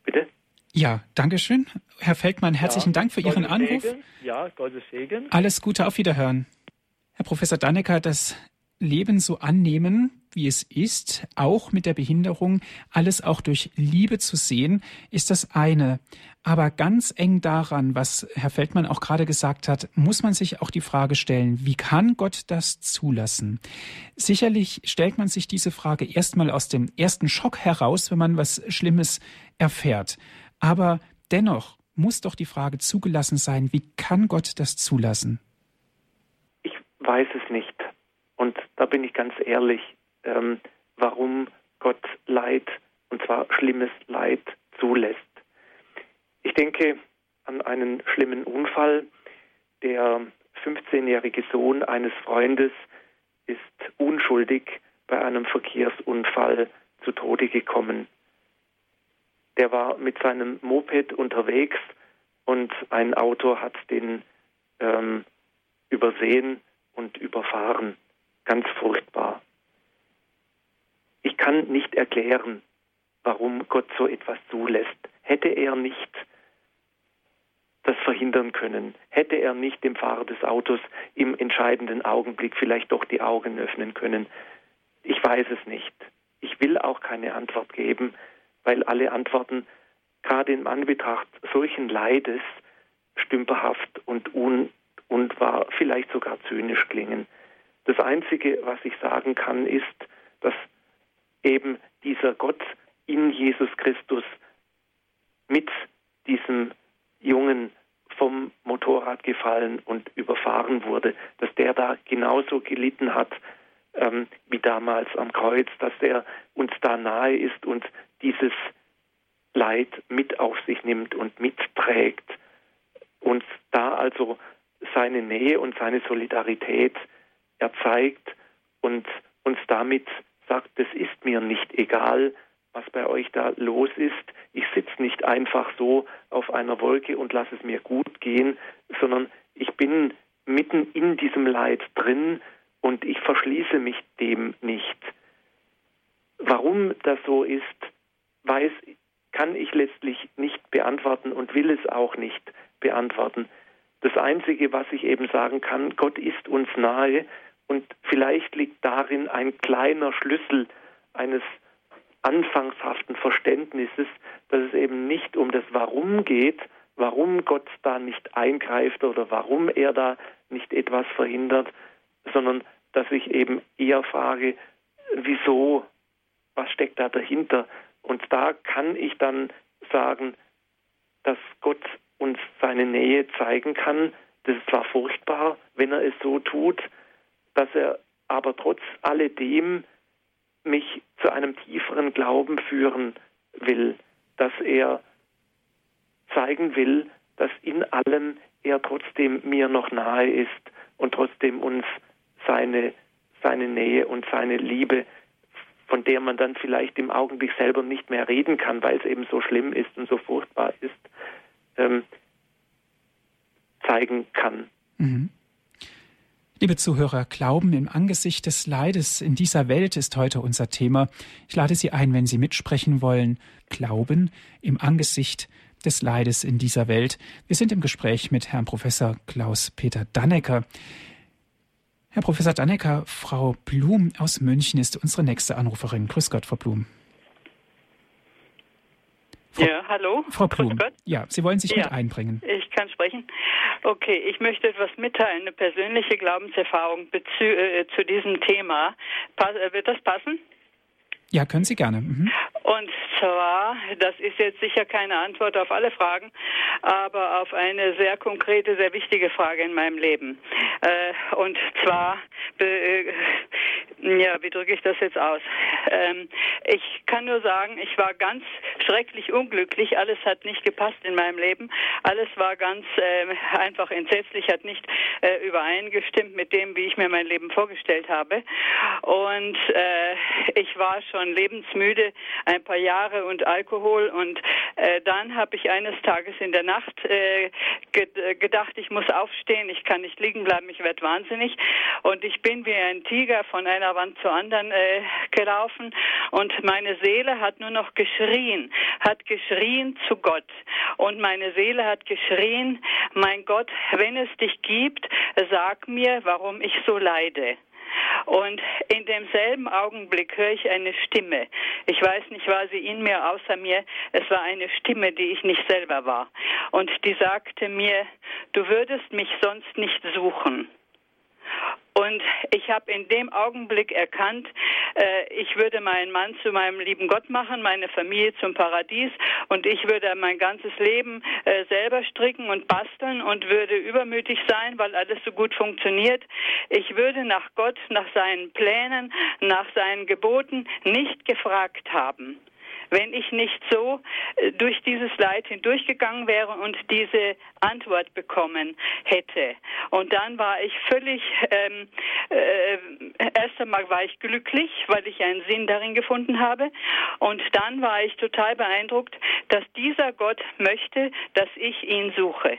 bitte? Ja, danke schön. Herr Feldmann, herzlichen ja, Dank für Ihren Anruf. Segen. Ja, Gottes Segen. Alles Gute, auf Wiederhören. Herr Professor Dannecker, das Leben so annehmen, wie es ist, auch mit der Behinderung, alles auch durch Liebe zu sehen, ist das eine. Aber ganz eng daran, was Herr Feldmann auch gerade gesagt hat, muss man sich auch die Frage stellen, wie kann Gott das zulassen? Sicherlich stellt man sich diese Frage erstmal aus dem ersten Schock heraus, wenn man was Schlimmes erfährt. Aber dennoch muss doch die Frage zugelassen sein, wie kann Gott das zulassen? Ich weiß es nicht. Und da bin ich ganz ehrlich, ähm, warum Gott Leid, und zwar schlimmes Leid, zulässt. Ich denke an einen schlimmen Unfall. Der 15-jährige Sohn eines Freundes ist unschuldig bei einem Verkehrsunfall zu Tode gekommen. Der war mit seinem Moped unterwegs und ein Auto hat den ähm, übersehen und überfahren. Ganz furchtbar. Ich kann nicht erklären, warum Gott so etwas zulässt. Hätte er nicht das verhindern können, hätte er nicht dem Fahrer des Autos im entscheidenden Augenblick vielleicht doch die Augen öffnen können. Ich weiß es nicht. Ich will auch keine Antwort geben, weil alle Antworten gerade in Anbetracht solchen Leides stümperhaft und un und vielleicht sogar zynisch klingen. Das Einzige, was ich sagen kann, ist, dass eben dieser Gott in Jesus Christus mit diesem Jungen vom Motorrad gefallen und überfahren wurde, dass der da genauso gelitten hat ähm, wie damals am Kreuz, dass er uns da nahe ist und dieses Leid mit auf sich nimmt und mitträgt, uns da also seine Nähe und seine Solidarität erzeigt und uns damit sagt, es ist mir nicht egal, was bei euch da los ist. Ich sitze nicht einfach so auf einer Wolke und lasse es mir gut gehen, sondern ich bin mitten in diesem Leid drin und ich verschließe mich dem nicht. Warum das so ist, weiß, kann ich letztlich nicht beantworten und will es auch nicht beantworten. Das Einzige, was ich eben sagen kann, Gott ist uns nahe und vielleicht liegt darin ein kleiner Schlüssel eines anfangshaften Verständnisses, dass es eben nicht um das Warum geht, warum Gott da nicht eingreift oder warum er da nicht etwas verhindert, sondern dass ich eben eher frage, wieso, was steckt da dahinter? Und da kann ich dann sagen, dass Gott uns seine Nähe zeigen kann. Das ist zwar furchtbar, wenn er es so tut, dass er aber trotz alledem mich zu einem tieferen Glauben führen will, dass er zeigen will, dass in allem er trotzdem mir noch nahe ist und trotzdem uns seine, seine Nähe und seine Liebe, von der man dann vielleicht im Augenblick selber nicht mehr reden kann, weil es eben so schlimm ist und so furchtbar ist, ähm, zeigen kann. Mhm. Liebe Zuhörer, Glauben im Angesicht des Leides in dieser Welt ist heute unser Thema. Ich lade Sie ein, wenn Sie mitsprechen wollen. Glauben im Angesicht des Leides in dieser Welt. Wir sind im Gespräch mit Herrn Professor Klaus-Peter Dannecker. Herr Professor Dannecker, Frau Blum aus München ist unsere nächste Anruferin. Grüß Gott, Frau Blum. Frau, ja, hallo. Frau Blum. Ja, Sie wollen sich ja, mit einbringen. Ich kann sprechen. Okay, ich möchte etwas mitteilen, eine persönliche Glaubenserfahrung äh, zu diesem Thema. Pass, äh, wird das passen? Ja, können Sie gerne. Mhm. Und zwar, das ist jetzt sicher keine Antwort auf alle Fragen, aber auf eine sehr konkrete, sehr wichtige Frage in meinem Leben. Äh, und zwar, äh, ja, wie drücke ich das jetzt aus? Ähm, ich kann nur sagen, ich war ganz schrecklich unglücklich. Alles hat nicht gepasst in meinem Leben. Alles war ganz äh, einfach entsetzlich, hat nicht äh, übereingestimmt mit dem, wie ich mir mein Leben vorgestellt habe. Und äh, ich war schon lebensmüde, ein paar Jahre und Alkohol. Und äh, dann habe ich eines Tages in der Nacht äh, gedacht, ich muss aufstehen, ich kann nicht liegen bleiben, ich werde wahnsinnig. Und ich bin wie ein Tiger von einer Wand zur anderen äh, gelaufen und meine Seele hat nur noch geschrien, hat geschrien zu Gott. Und meine Seele hat geschrien, mein Gott, wenn es dich gibt, sag mir, warum ich so leide. Und in demselben Augenblick höre ich eine Stimme. Ich weiß nicht, war sie in mir, außer mir. Es war eine Stimme, die ich nicht selber war. Und die sagte mir, du würdest mich sonst nicht suchen. Und ich habe in dem Augenblick erkannt, äh, ich würde meinen Mann zu meinem lieben Gott machen, meine Familie zum Paradies und ich würde mein ganzes Leben äh, selber stricken und basteln und würde übermütig sein, weil alles so gut funktioniert. Ich würde nach Gott, nach seinen Plänen, nach seinen Geboten nicht gefragt haben wenn ich nicht so äh, durch dieses Leid hindurchgegangen wäre und diese Antwort bekommen hätte. Und dann war ich völlig, ähm, äh, erst einmal war ich glücklich, weil ich einen Sinn darin gefunden habe. Und dann war ich total beeindruckt, dass dieser Gott möchte, dass ich ihn suche.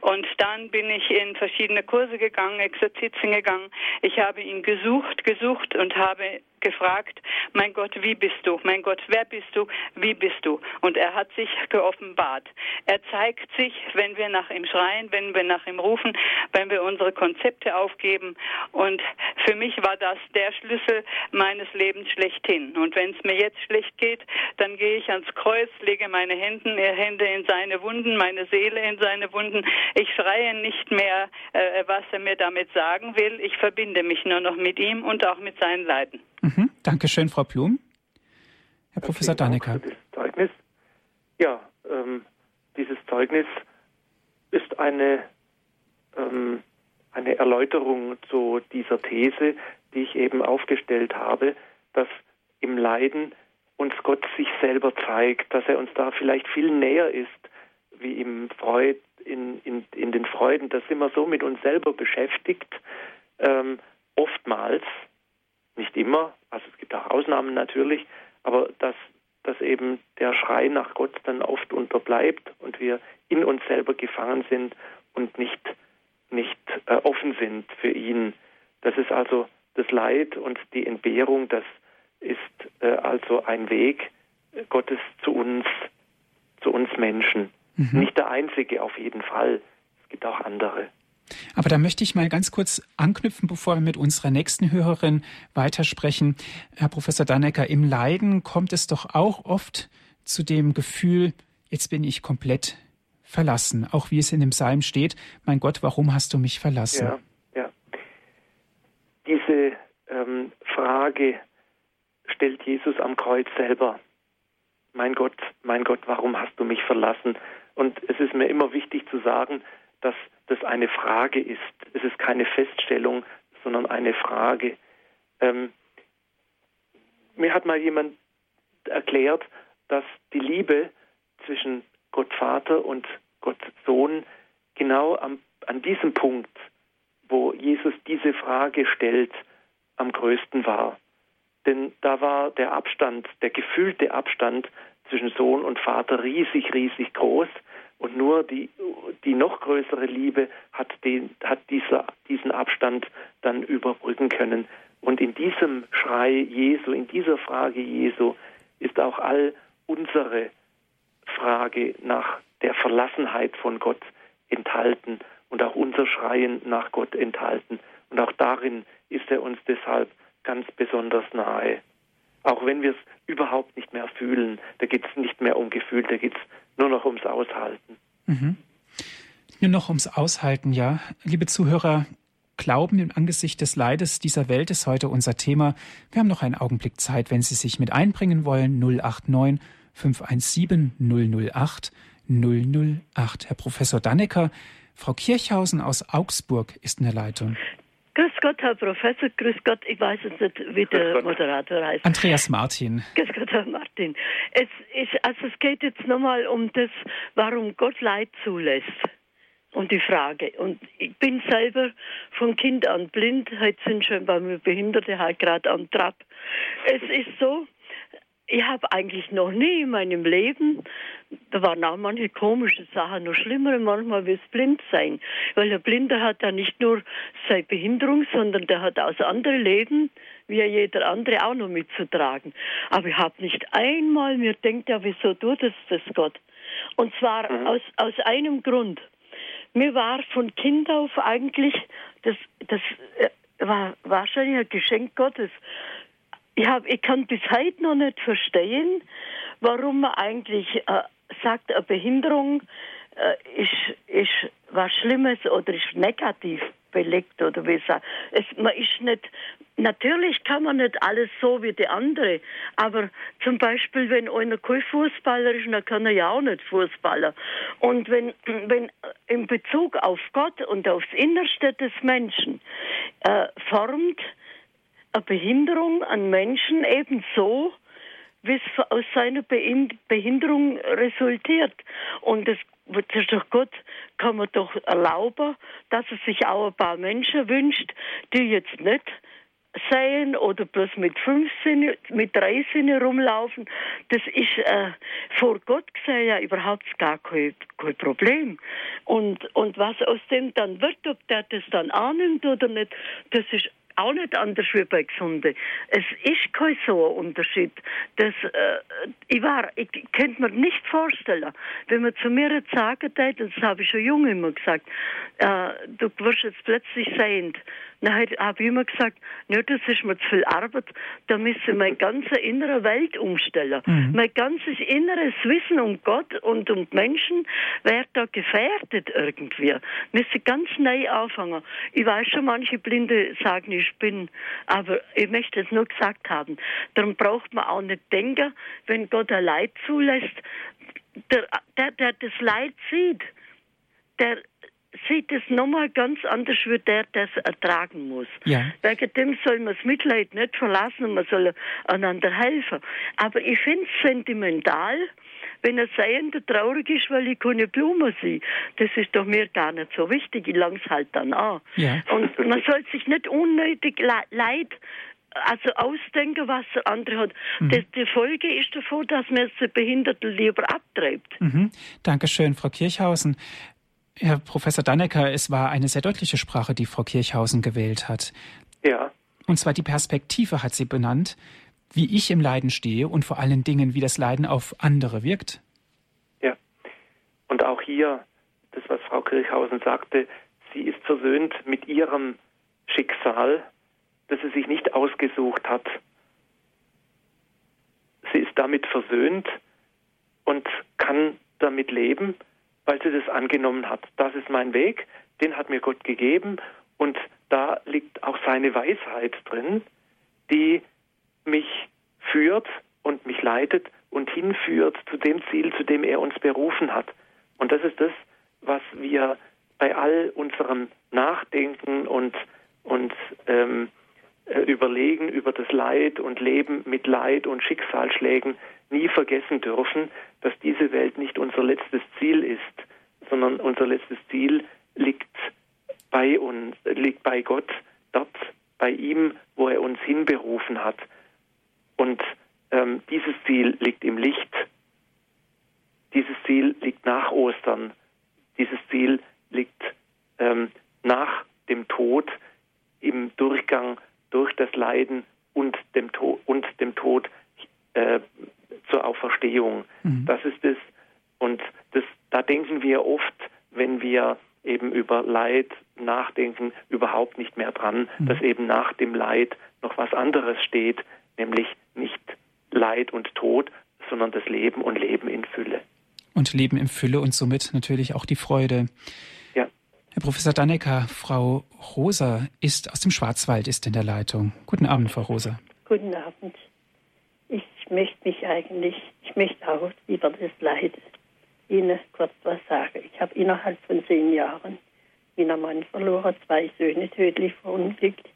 Und dann bin ich in verschiedene Kurse gegangen, Exerzitien gegangen. Ich habe ihn gesucht, gesucht und habe gefragt, mein Gott, wie bist du? Mein Gott, wer bist du? Wie bist du? Und er hat sich geoffenbart. Er zeigt sich, wenn wir nach ihm schreien, wenn wir nach ihm rufen, wenn wir unsere Konzepte aufgeben. Und für mich war das der Schlüssel meines Lebens schlechthin. Und wenn es mir jetzt schlecht geht, dann gehe ich ans Kreuz, lege meine Hände, Hände in seine Wunden, meine Seele in seine Wunden. Ich schreie nicht mehr, äh, was er mir damit sagen will. Ich verbinde mich nur noch mit ihm und auch mit seinen Leiden. Mhm. Dankeschön, Frau Blum. Herr Professor Dannecker. Zeugnis. Ja, ähm, dieses Zeugnis ist eine, ähm, eine Erläuterung zu dieser These, die ich eben aufgestellt habe, dass im Leiden uns Gott sich selber zeigt, dass er uns da vielleicht viel näher ist, wie im Freud, in, in, in den Freuden. Da sind wir so mit uns selber beschäftigt, ähm, oftmals, nicht immer, also es gibt auch Ausnahmen natürlich, aber dass, dass eben der Schrei nach Gott dann oft unterbleibt und wir in uns selber gefangen sind und nicht, nicht äh, offen sind für ihn. Das ist also das Leid und die Entbehrung, das ist äh, also ein Weg Gottes zu uns, zu uns Menschen. Mhm. Nicht der einzige auf jeden Fall. Es gibt auch andere. Aber da möchte ich mal ganz kurz anknüpfen, bevor wir mit unserer nächsten Hörerin weitersprechen. Herr Professor Dannecker, im Leiden kommt es doch auch oft zu dem Gefühl, jetzt bin ich komplett verlassen. Auch wie es in dem Psalm steht, mein Gott, warum hast du mich verlassen? Ja, ja. Diese ähm, Frage, stellt Jesus am Kreuz selber. Mein Gott, mein Gott, warum hast du mich verlassen? Und es ist mir immer wichtig zu sagen, dass das eine Frage ist. Es ist keine Feststellung, sondern eine Frage. Ähm, mir hat mal jemand erklärt, dass die Liebe zwischen Gott Vater und Gott Sohn genau am, an diesem Punkt, wo Jesus diese Frage stellt, am größten war. Denn da war der Abstand, der gefühlte Abstand zwischen Sohn und Vater riesig, riesig groß. Und nur die, die noch größere Liebe hat, den, hat dieser, diesen Abstand dann überbrücken können. Und in diesem Schrei Jesu, in dieser Frage Jesu ist auch all unsere Frage nach der Verlassenheit von Gott enthalten und auch unser Schreien nach Gott enthalten. Und auch darin ist er uns deshalb ganz besonders nahe. Auch wenn wir es überhaupt nicht mehr fühlen, da geht es nicht mehr um Gefühl, da geht es nur noch ums Aushalten. Mhm. Nur noch ums Aushalten, ja. Liebe Zuhörer, Glauben im Angesicht des Leides dieser Welt ist heute unser Thema. Wir haben noch einen Augenblick Zeit, wenn Sie sich mit einbringen wollen. 089 517 008 008. Herr Professor Dannecker, Frau Kirchhausen aus Augsburg ist in der Leitung. Grüß Gott, Herr Professor, grüß Gott, ich weiß jetzt nicht, wie der Moderator heißt. Andreas Martin. Grüß Gott, Herr Martin. Es, ist, also es geht jetzt nochmal um das, warum Gott Leid zulässt. Und die Frage. Und ich bin selber von Kind an blind, heute sind schon bei mir Behinderte halt gerade am Trab. Es ist so, ich habe eigentlich noch nie in meinem Leben, da waren auch manche komische Sachen, noch schlimmer manchmal wie das Blindsein. Weil der Blinde hat ja nicht nur seine Behinderung, sondern der hat aus anderen Leben, wie jeder andere, auch noch mitzutragen. Aber ich habe nicht einmal mir gedacht, ja, wieso tut es das Gott? Und zwar mhm. aus, aus einem Grund. Mir war von Kind auf eigentlich, das, das äh, war wahrscheinlich ein Geschenk Gottes, ich, hab, ich kann bis heute noch nicht verstehen, warum man eigentlich äh, sagt, eine Behinderung äh, ist, ist was Schlimmes oder ist negativ belegt oder wie sagt. Es, man ist nicht, natürlich kann man nicht alles so wie die andere, aber zum Beispiel, wenn einer kein Fußballer ist, dann kann er ja auch nicht Fußballer. Und wenn, wenn in Bezug auf Gott und aufs Innerste des Menschen äh, formt, eine Behinderung an Menschen ebenso, wie es aus seiner Behinderung resultiert. Und das, das durch Gott kann man doch erlauben, dass es sich auch ein paar Menschen wünscht, die jetzt nicht sehen oder bloß mit fünf Sinne, mit drei Sinne rumlaufen, das ist äh, vor Gott gesehen ja überhaupt gar kein, kein Problem. Und, und was aus dem dann wird, ob der das dann annimmt oder nicht, das ist auch nicht anders wie bei Gesunden. Es ist kein so ein Unterschied. Das, äh, ich war, ich könnte mir nicht vorstellen, wenn man zu mir jetzt sagen würde, das habe ich schon jung immer gesagt, äh, du wirst jetzt plötzlich sehend, dann habe ich immer gesagt, ja, das ist mir zu viel Arbeit, da müsste meine ganze innere Welt umstellen. Mhm. Mein ganzes inneres Wissen um Gott und um Menschen wäre da gefährdet irgendwie. Müsste ganz neu anfangen. Ich weiß schon, manche Blinde sagen, ich bin, aber ich möchte es nur gesagt haben. Darum braucht man auch nicht denken, wenn Gott ein Leid zulässt, der, der, der das Leid sieht, der sieht es nochmal ganz anders, wie der das ertragen muss. Ja. Wegen dem soll man das Mitleid nicht verlassen und man soll einander helfen. Aber ich finde es sentimental, wenn ein Sehender traurig ist, weil ich keine Blume sehe. Das ist doch mir gar nicht so wichtig. Ich lang's halt dann an. Ja. Und man soll sich nicht unnötig leid also ausdenken, was der andere hat. Mhm. Das, die Folge ist davon, dass man es Behinderten lieber abtreibt. Mhm. Dankeschön, Frau Kirchhausen. Herr Professor Dannecker, es war eine sehr deutliche Sprache, die Frau Kirchhausen gewählt hat. Ja. Und zwar die Perspektive hat sie benannt, wie ich im Leiden stehe und vor allen Dingen, wie das Leiden auf andere wirkt. Ja. Und auch hier, das, was Frau Kirchhausen sagte, sie ist versöhnt mit ihrem Schicksal, das sie sich nicht ausgesucht hat. Sie ist damit versöhnt und kann damit leben weil sie das angenommen hat. Das ist mein Weg, den hat mir Gott gegeben und da liegt auch seine Weisheit drin, die mich führt und mich leitet und hinführt zu dem Ziel, zu dem er uns berufen hat. Und das ist das, was wir bei all unserem Nachdenken und, und ähm, äh, Überlegen über das Leid und Leben mit Leid und Schicksalsschlägen nie vergessen dürfen, dass diese Welt nicht unser letztes Ziel ist, sondern unser letztes Ziel liegt bei uns, liegt bei Gott, dort bei ihm, wo er uns hinberufen hat. Und ähm, dieses Ziel liegt im Licht. Dieses Ziel liegt nach Ostern. Dieses Ziel liegt ähm, nach dem Tod im Durchgang durch das Leiden und dem, to und dem Tod äh, zur Auferstehung. Mhm. Das ist es. Und das, da denken wir oft, wenn wir eben über Leid nachdenken, überhaupt nicht mehr dran, mhm. dass eben nach dem Leid noch was anderes steht, nämlich nicht Leid und Tod, sondern das Leben und Leben in Fülle. Und Leben in Fülle und somit natürlich auch die Freude. Herr Professor Dannecker, Frau Rosa ist aus dem Schwarzwald, ist in der Leitung. Guten Abend, Frau Rosa. Guten Abend. Ich möchte mich eigentlich, ich möchte auch über das Leid Ihnen kurz was sagen. Ich habe innerhalb von zehn Jahren meinen Mann verloren, zwei Söhne tödlich verunglückt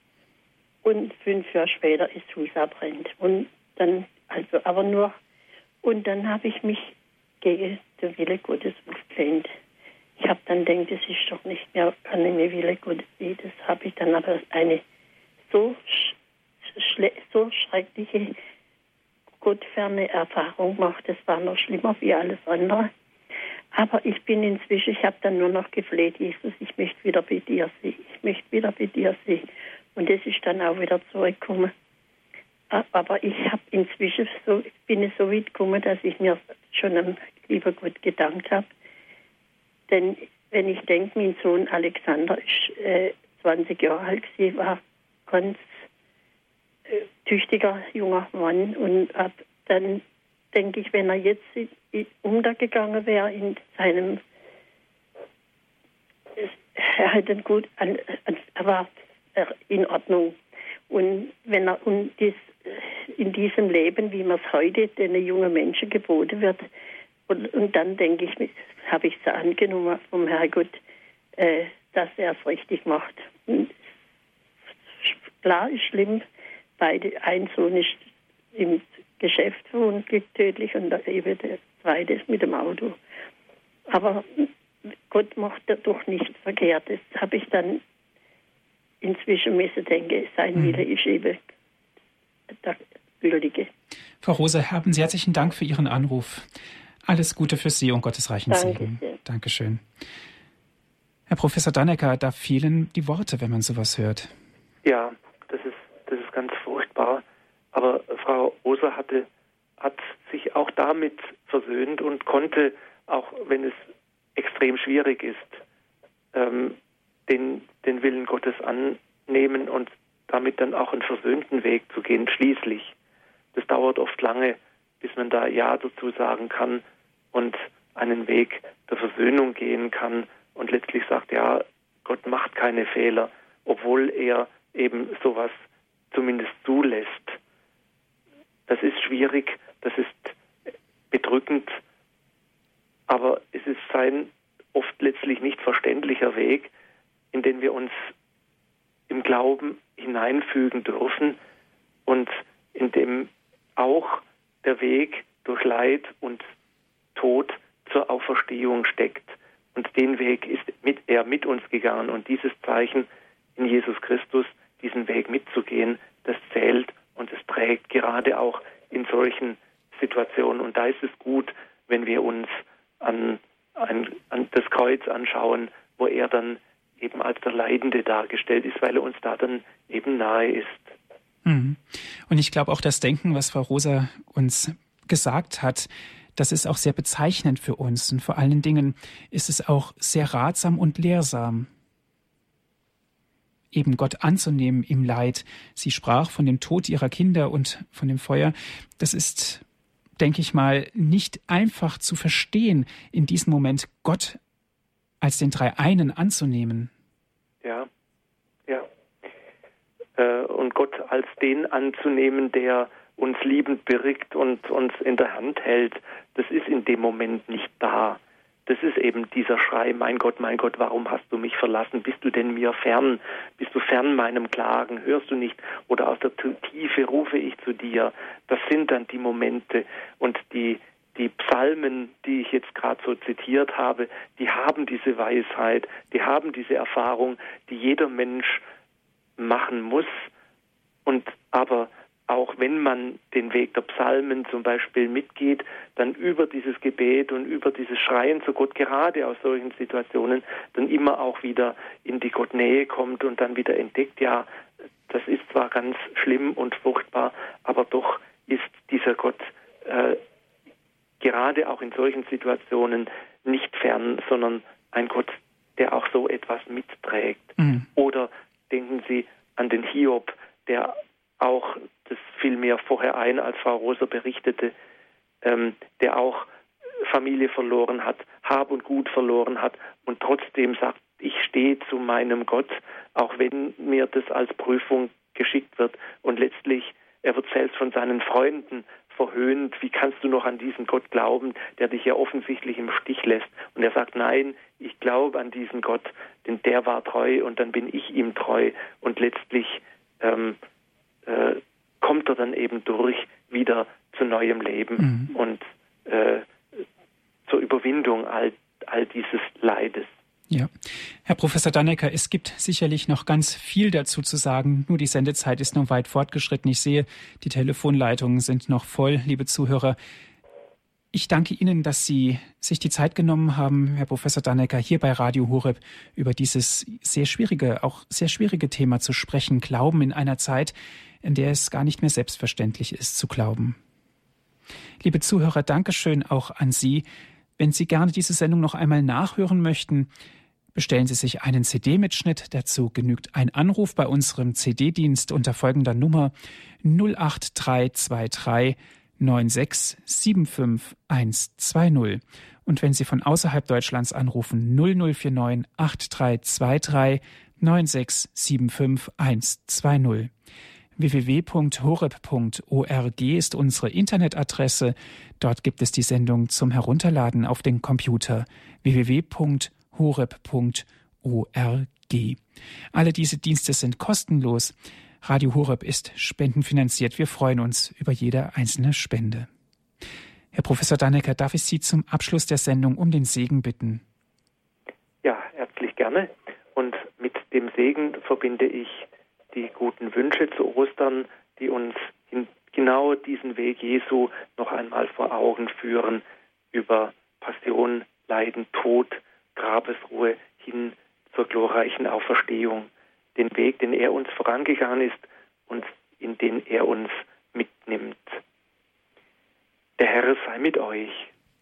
und fünf Jahre später ist Haus abbrennt. Und dann, also aber nur, und dann habe ich mich gegen den Wille Gottes aufgelehnt. Ich habe dann gedacht, das ist doch nicht mehr an dem Wille Gottes. Das habe ich dann aber eine so, so schreckliche, gottferne Erfahrung gemacht. Das war noch schlimmer wie alles andere. Aber ich bin inzwischen, ich habe dann nur noch gefleht, Jesus, ich möchte wieder bei dir sein. Ich möchte wieder bei dir sein. Und das ist dann auch wieder zurückgekommen. Aber ich habe inzwischen so, bin ich so weit gekommen, dass ich mir schon am lieber Gott gedankt habe. Denn wenn ich denke, mein Sohn Alexander ist äh, 20 Jahre alt, sie war ganz äh, tüchtiger junger Mann und ab, dann denke ich, wenn er jetzt untergegangen wäre in seinem, er hat einen gut, er war in Ordnung. Und wenn er und dies, in diesem Leben, wie man es heute den jungen Menschen geboten wird, und, und dann denke ich, habe ich es angenommen vom Herrgott, äh, dass er es richtig macht. Und klar ist schlimm, beide, ein Sohn ist im Geschäft verunglückt tödlich und eben der zweite ist mit dem Auto. Aber Gott macht dadurch nichts Verkehrtes. habe ich dann inzwischen müssen denken, sein mhm. Wille ist eben der gültige. Frau Rose, haben Sie herzlichen Dank für Ihren Anruf. Alles Gute für Sie und Gottes reichen Danke Segen. Dankeschön. Herr Professor Dannecker, da fehlen die Worte, wenn man sowas hört. Ja, das ist, das ist ganz furchtbar. Aber Frau Rose hatte, hat sich auch damit versöhnt und konnte, auch wenn es extrem schwierig ist, ähm, den, den Willen Gottes annehmen und damit dann auch einen versöhnten Weg zu gehen, schließlich. Das dauert oft lange, bis man da Ja dazu sagen kann einen Weg der Versöhnung gehen kann und letztlich sagt, ja, Gott macht keine Fehler, obwohl er eben sowas zumindest zulässt. Das ist schwierig, das ist bedrückend, aber es ist sein oft letztlich nicht verständlicher Weg, in den wir uns im Glauben hineinfügen dürfen und in dem auch der Weg durch Leid und Tod zur Auferstehung steckt. Und den Weg ist mit, er mit uns gegangen. Und dieses Zeichen in Jesus Christus, diesen Weg mitzugehen, das zählt und es trägt gerade auch in solchen Situationen. Und da ist es gut, wenn wir uns an, an, an das Kreuz anschauen, wo er dann eben als der Leidende dargestellt ist, weil er uns da dann eben nahe ist. Mhm. Und ich glaube auch das Denken, was Frau Rosa uns gesagt hat, das ist auch sehr bezeichnend für uns. Und vor allen Dingen ist es auch sehr ratsam und lehrsam, eben Gott anzunehmen im Leid. Sie sprach von dem Tod ihrer Kinder und von dem Feuer. Das ist, denke ich mal, nicht einfach zu verstehen, in diesem Moment Gott als den drei einen anzunehmen. Ja, und Gott als den anzunehmen, der uns liebend birgt und uns in der Hand hält, das ist in dem Moment nicht da. Das ist eben dieser Schrei, mein Gott, mein Gott, warum hast du mich verlassen? Bist du denn mir fern? Bist du fern meinem Klagen? Hörst du nicht? Oder aus der Tiefe rufe ich zu dir. Das sind dann die Momente und die, die Psalmen, die ich jetzt gerade so zitiert habe, die haben diese Weisheit, die haben diese Erfahrung, die jeder Mensch machen muss und aber auch wenn man den Weg der Psalmen zum Beispiel mitgeht, dann über dieses Gebet und über dieses Schreien zu Gott gerade aus solchen Situationen dann immer auch wieder in die Gottnähe kommt und dann wieder entdeckt, ja, das ist zwar ganz schlimm und furchtbar, aber doch ist dieser Gott äh, gerade auch in solchen Situationen nicht fern, sondern ein Gott, der auch so etwas mitträgt. Mhm. Oder denken Sie an den Hiob, der auch, das fiel mir vorher ein, als Frau Roser berichtete, ähm, der auch Familie verloren hat, Hab und Gut verloren hat und trotzdem sagt, ich stehe zu meinem Gott, auch wenn mir das als Prüfung geschickt wird. Und letztlich, er wird selbst von seinen Freunden verhöhnt. Wie kannst du noch an diesen Gott glauben, der dich ja offensichtlich im Stich lässt? Und er sagt, nein, ich glaube an diesen Gott, denn der war treu und dann bin ich ihm treu. Und letztlich ähm, äh, kommt er dann eben durch wieder zu neuem Leben mhm. und äh, zur Überwindung all, all dieses Leides. Ja, Herr Professor Dannecker, es gibt sicherlich noch ganz viel dazu zu sagen. Nur die Sendezeit ist noch weit fortgeschritten. Ich sehe, die Telefonleitungen sind noch voll, liebe Zuhörer. Ich danke Ihnen, dass Sie sich die Zeit genommen haben, Herr Professor Dannecker, hier bei Radio Horeb über dieses sehr schwierige, auch sehr schwierige Thema zu sprechen. Glauben in einer Zeit, in der es gar nicht mehr selbstverständlich ist zu glauben. Liebe Zuhörer, Dankeschön auch an Sie. Wenn Sie gerne diese Sendung noch einmal nachhören möchten, bestellen Sie sich einen CD-Mitschnitt. Dazu genügt ein Anruf bei unserem CD-Dienst unter folgender Nummer 08323 9675120. Und wenn Sie von außerhalb Deutschlands anrufen, 0049 8323 9675120. www.horeb.org ist unsere Internetadresse. Dort gibt es die Sendung zum Herunterladen auf den Computer www.horeb.org. Alle diese Dienste sind kostenlos. Radio Horeb ist spendenfinanziert. Wir freuen uns über jede einzelne Spende. Herr Professor Dannecker, darf ich Sie zum Abschluss der Sendung um den Segen bitten? Ja, herzlich gerne. Und mit dem Segen verbinde ich die guten Wünsche zu Ostern, die uns genau diesen Weg Jesu noch einmal vor Augen führen, über Passion, Leiden, Tod, Grabesruhe hin zur glorreichen Auferstehung den Weg, den er uns vorangegangen ist und in den er uns mitnimmt. Der Herr sei mit euch.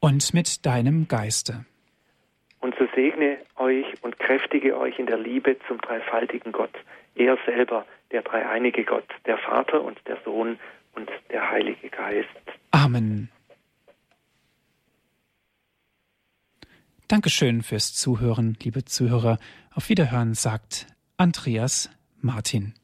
Und mit deinem Geiste. Und so segne euch und kräftige euch in der Liebe zum dreifaltigen Gott, er selber, der dreieinige Gott, der Vater und der Sohn und der Heilige Geist. Amen. Dankeschön fürs Zuhören, liebe Zuhörer. Auf Wiederhören sagt Andreas Martin.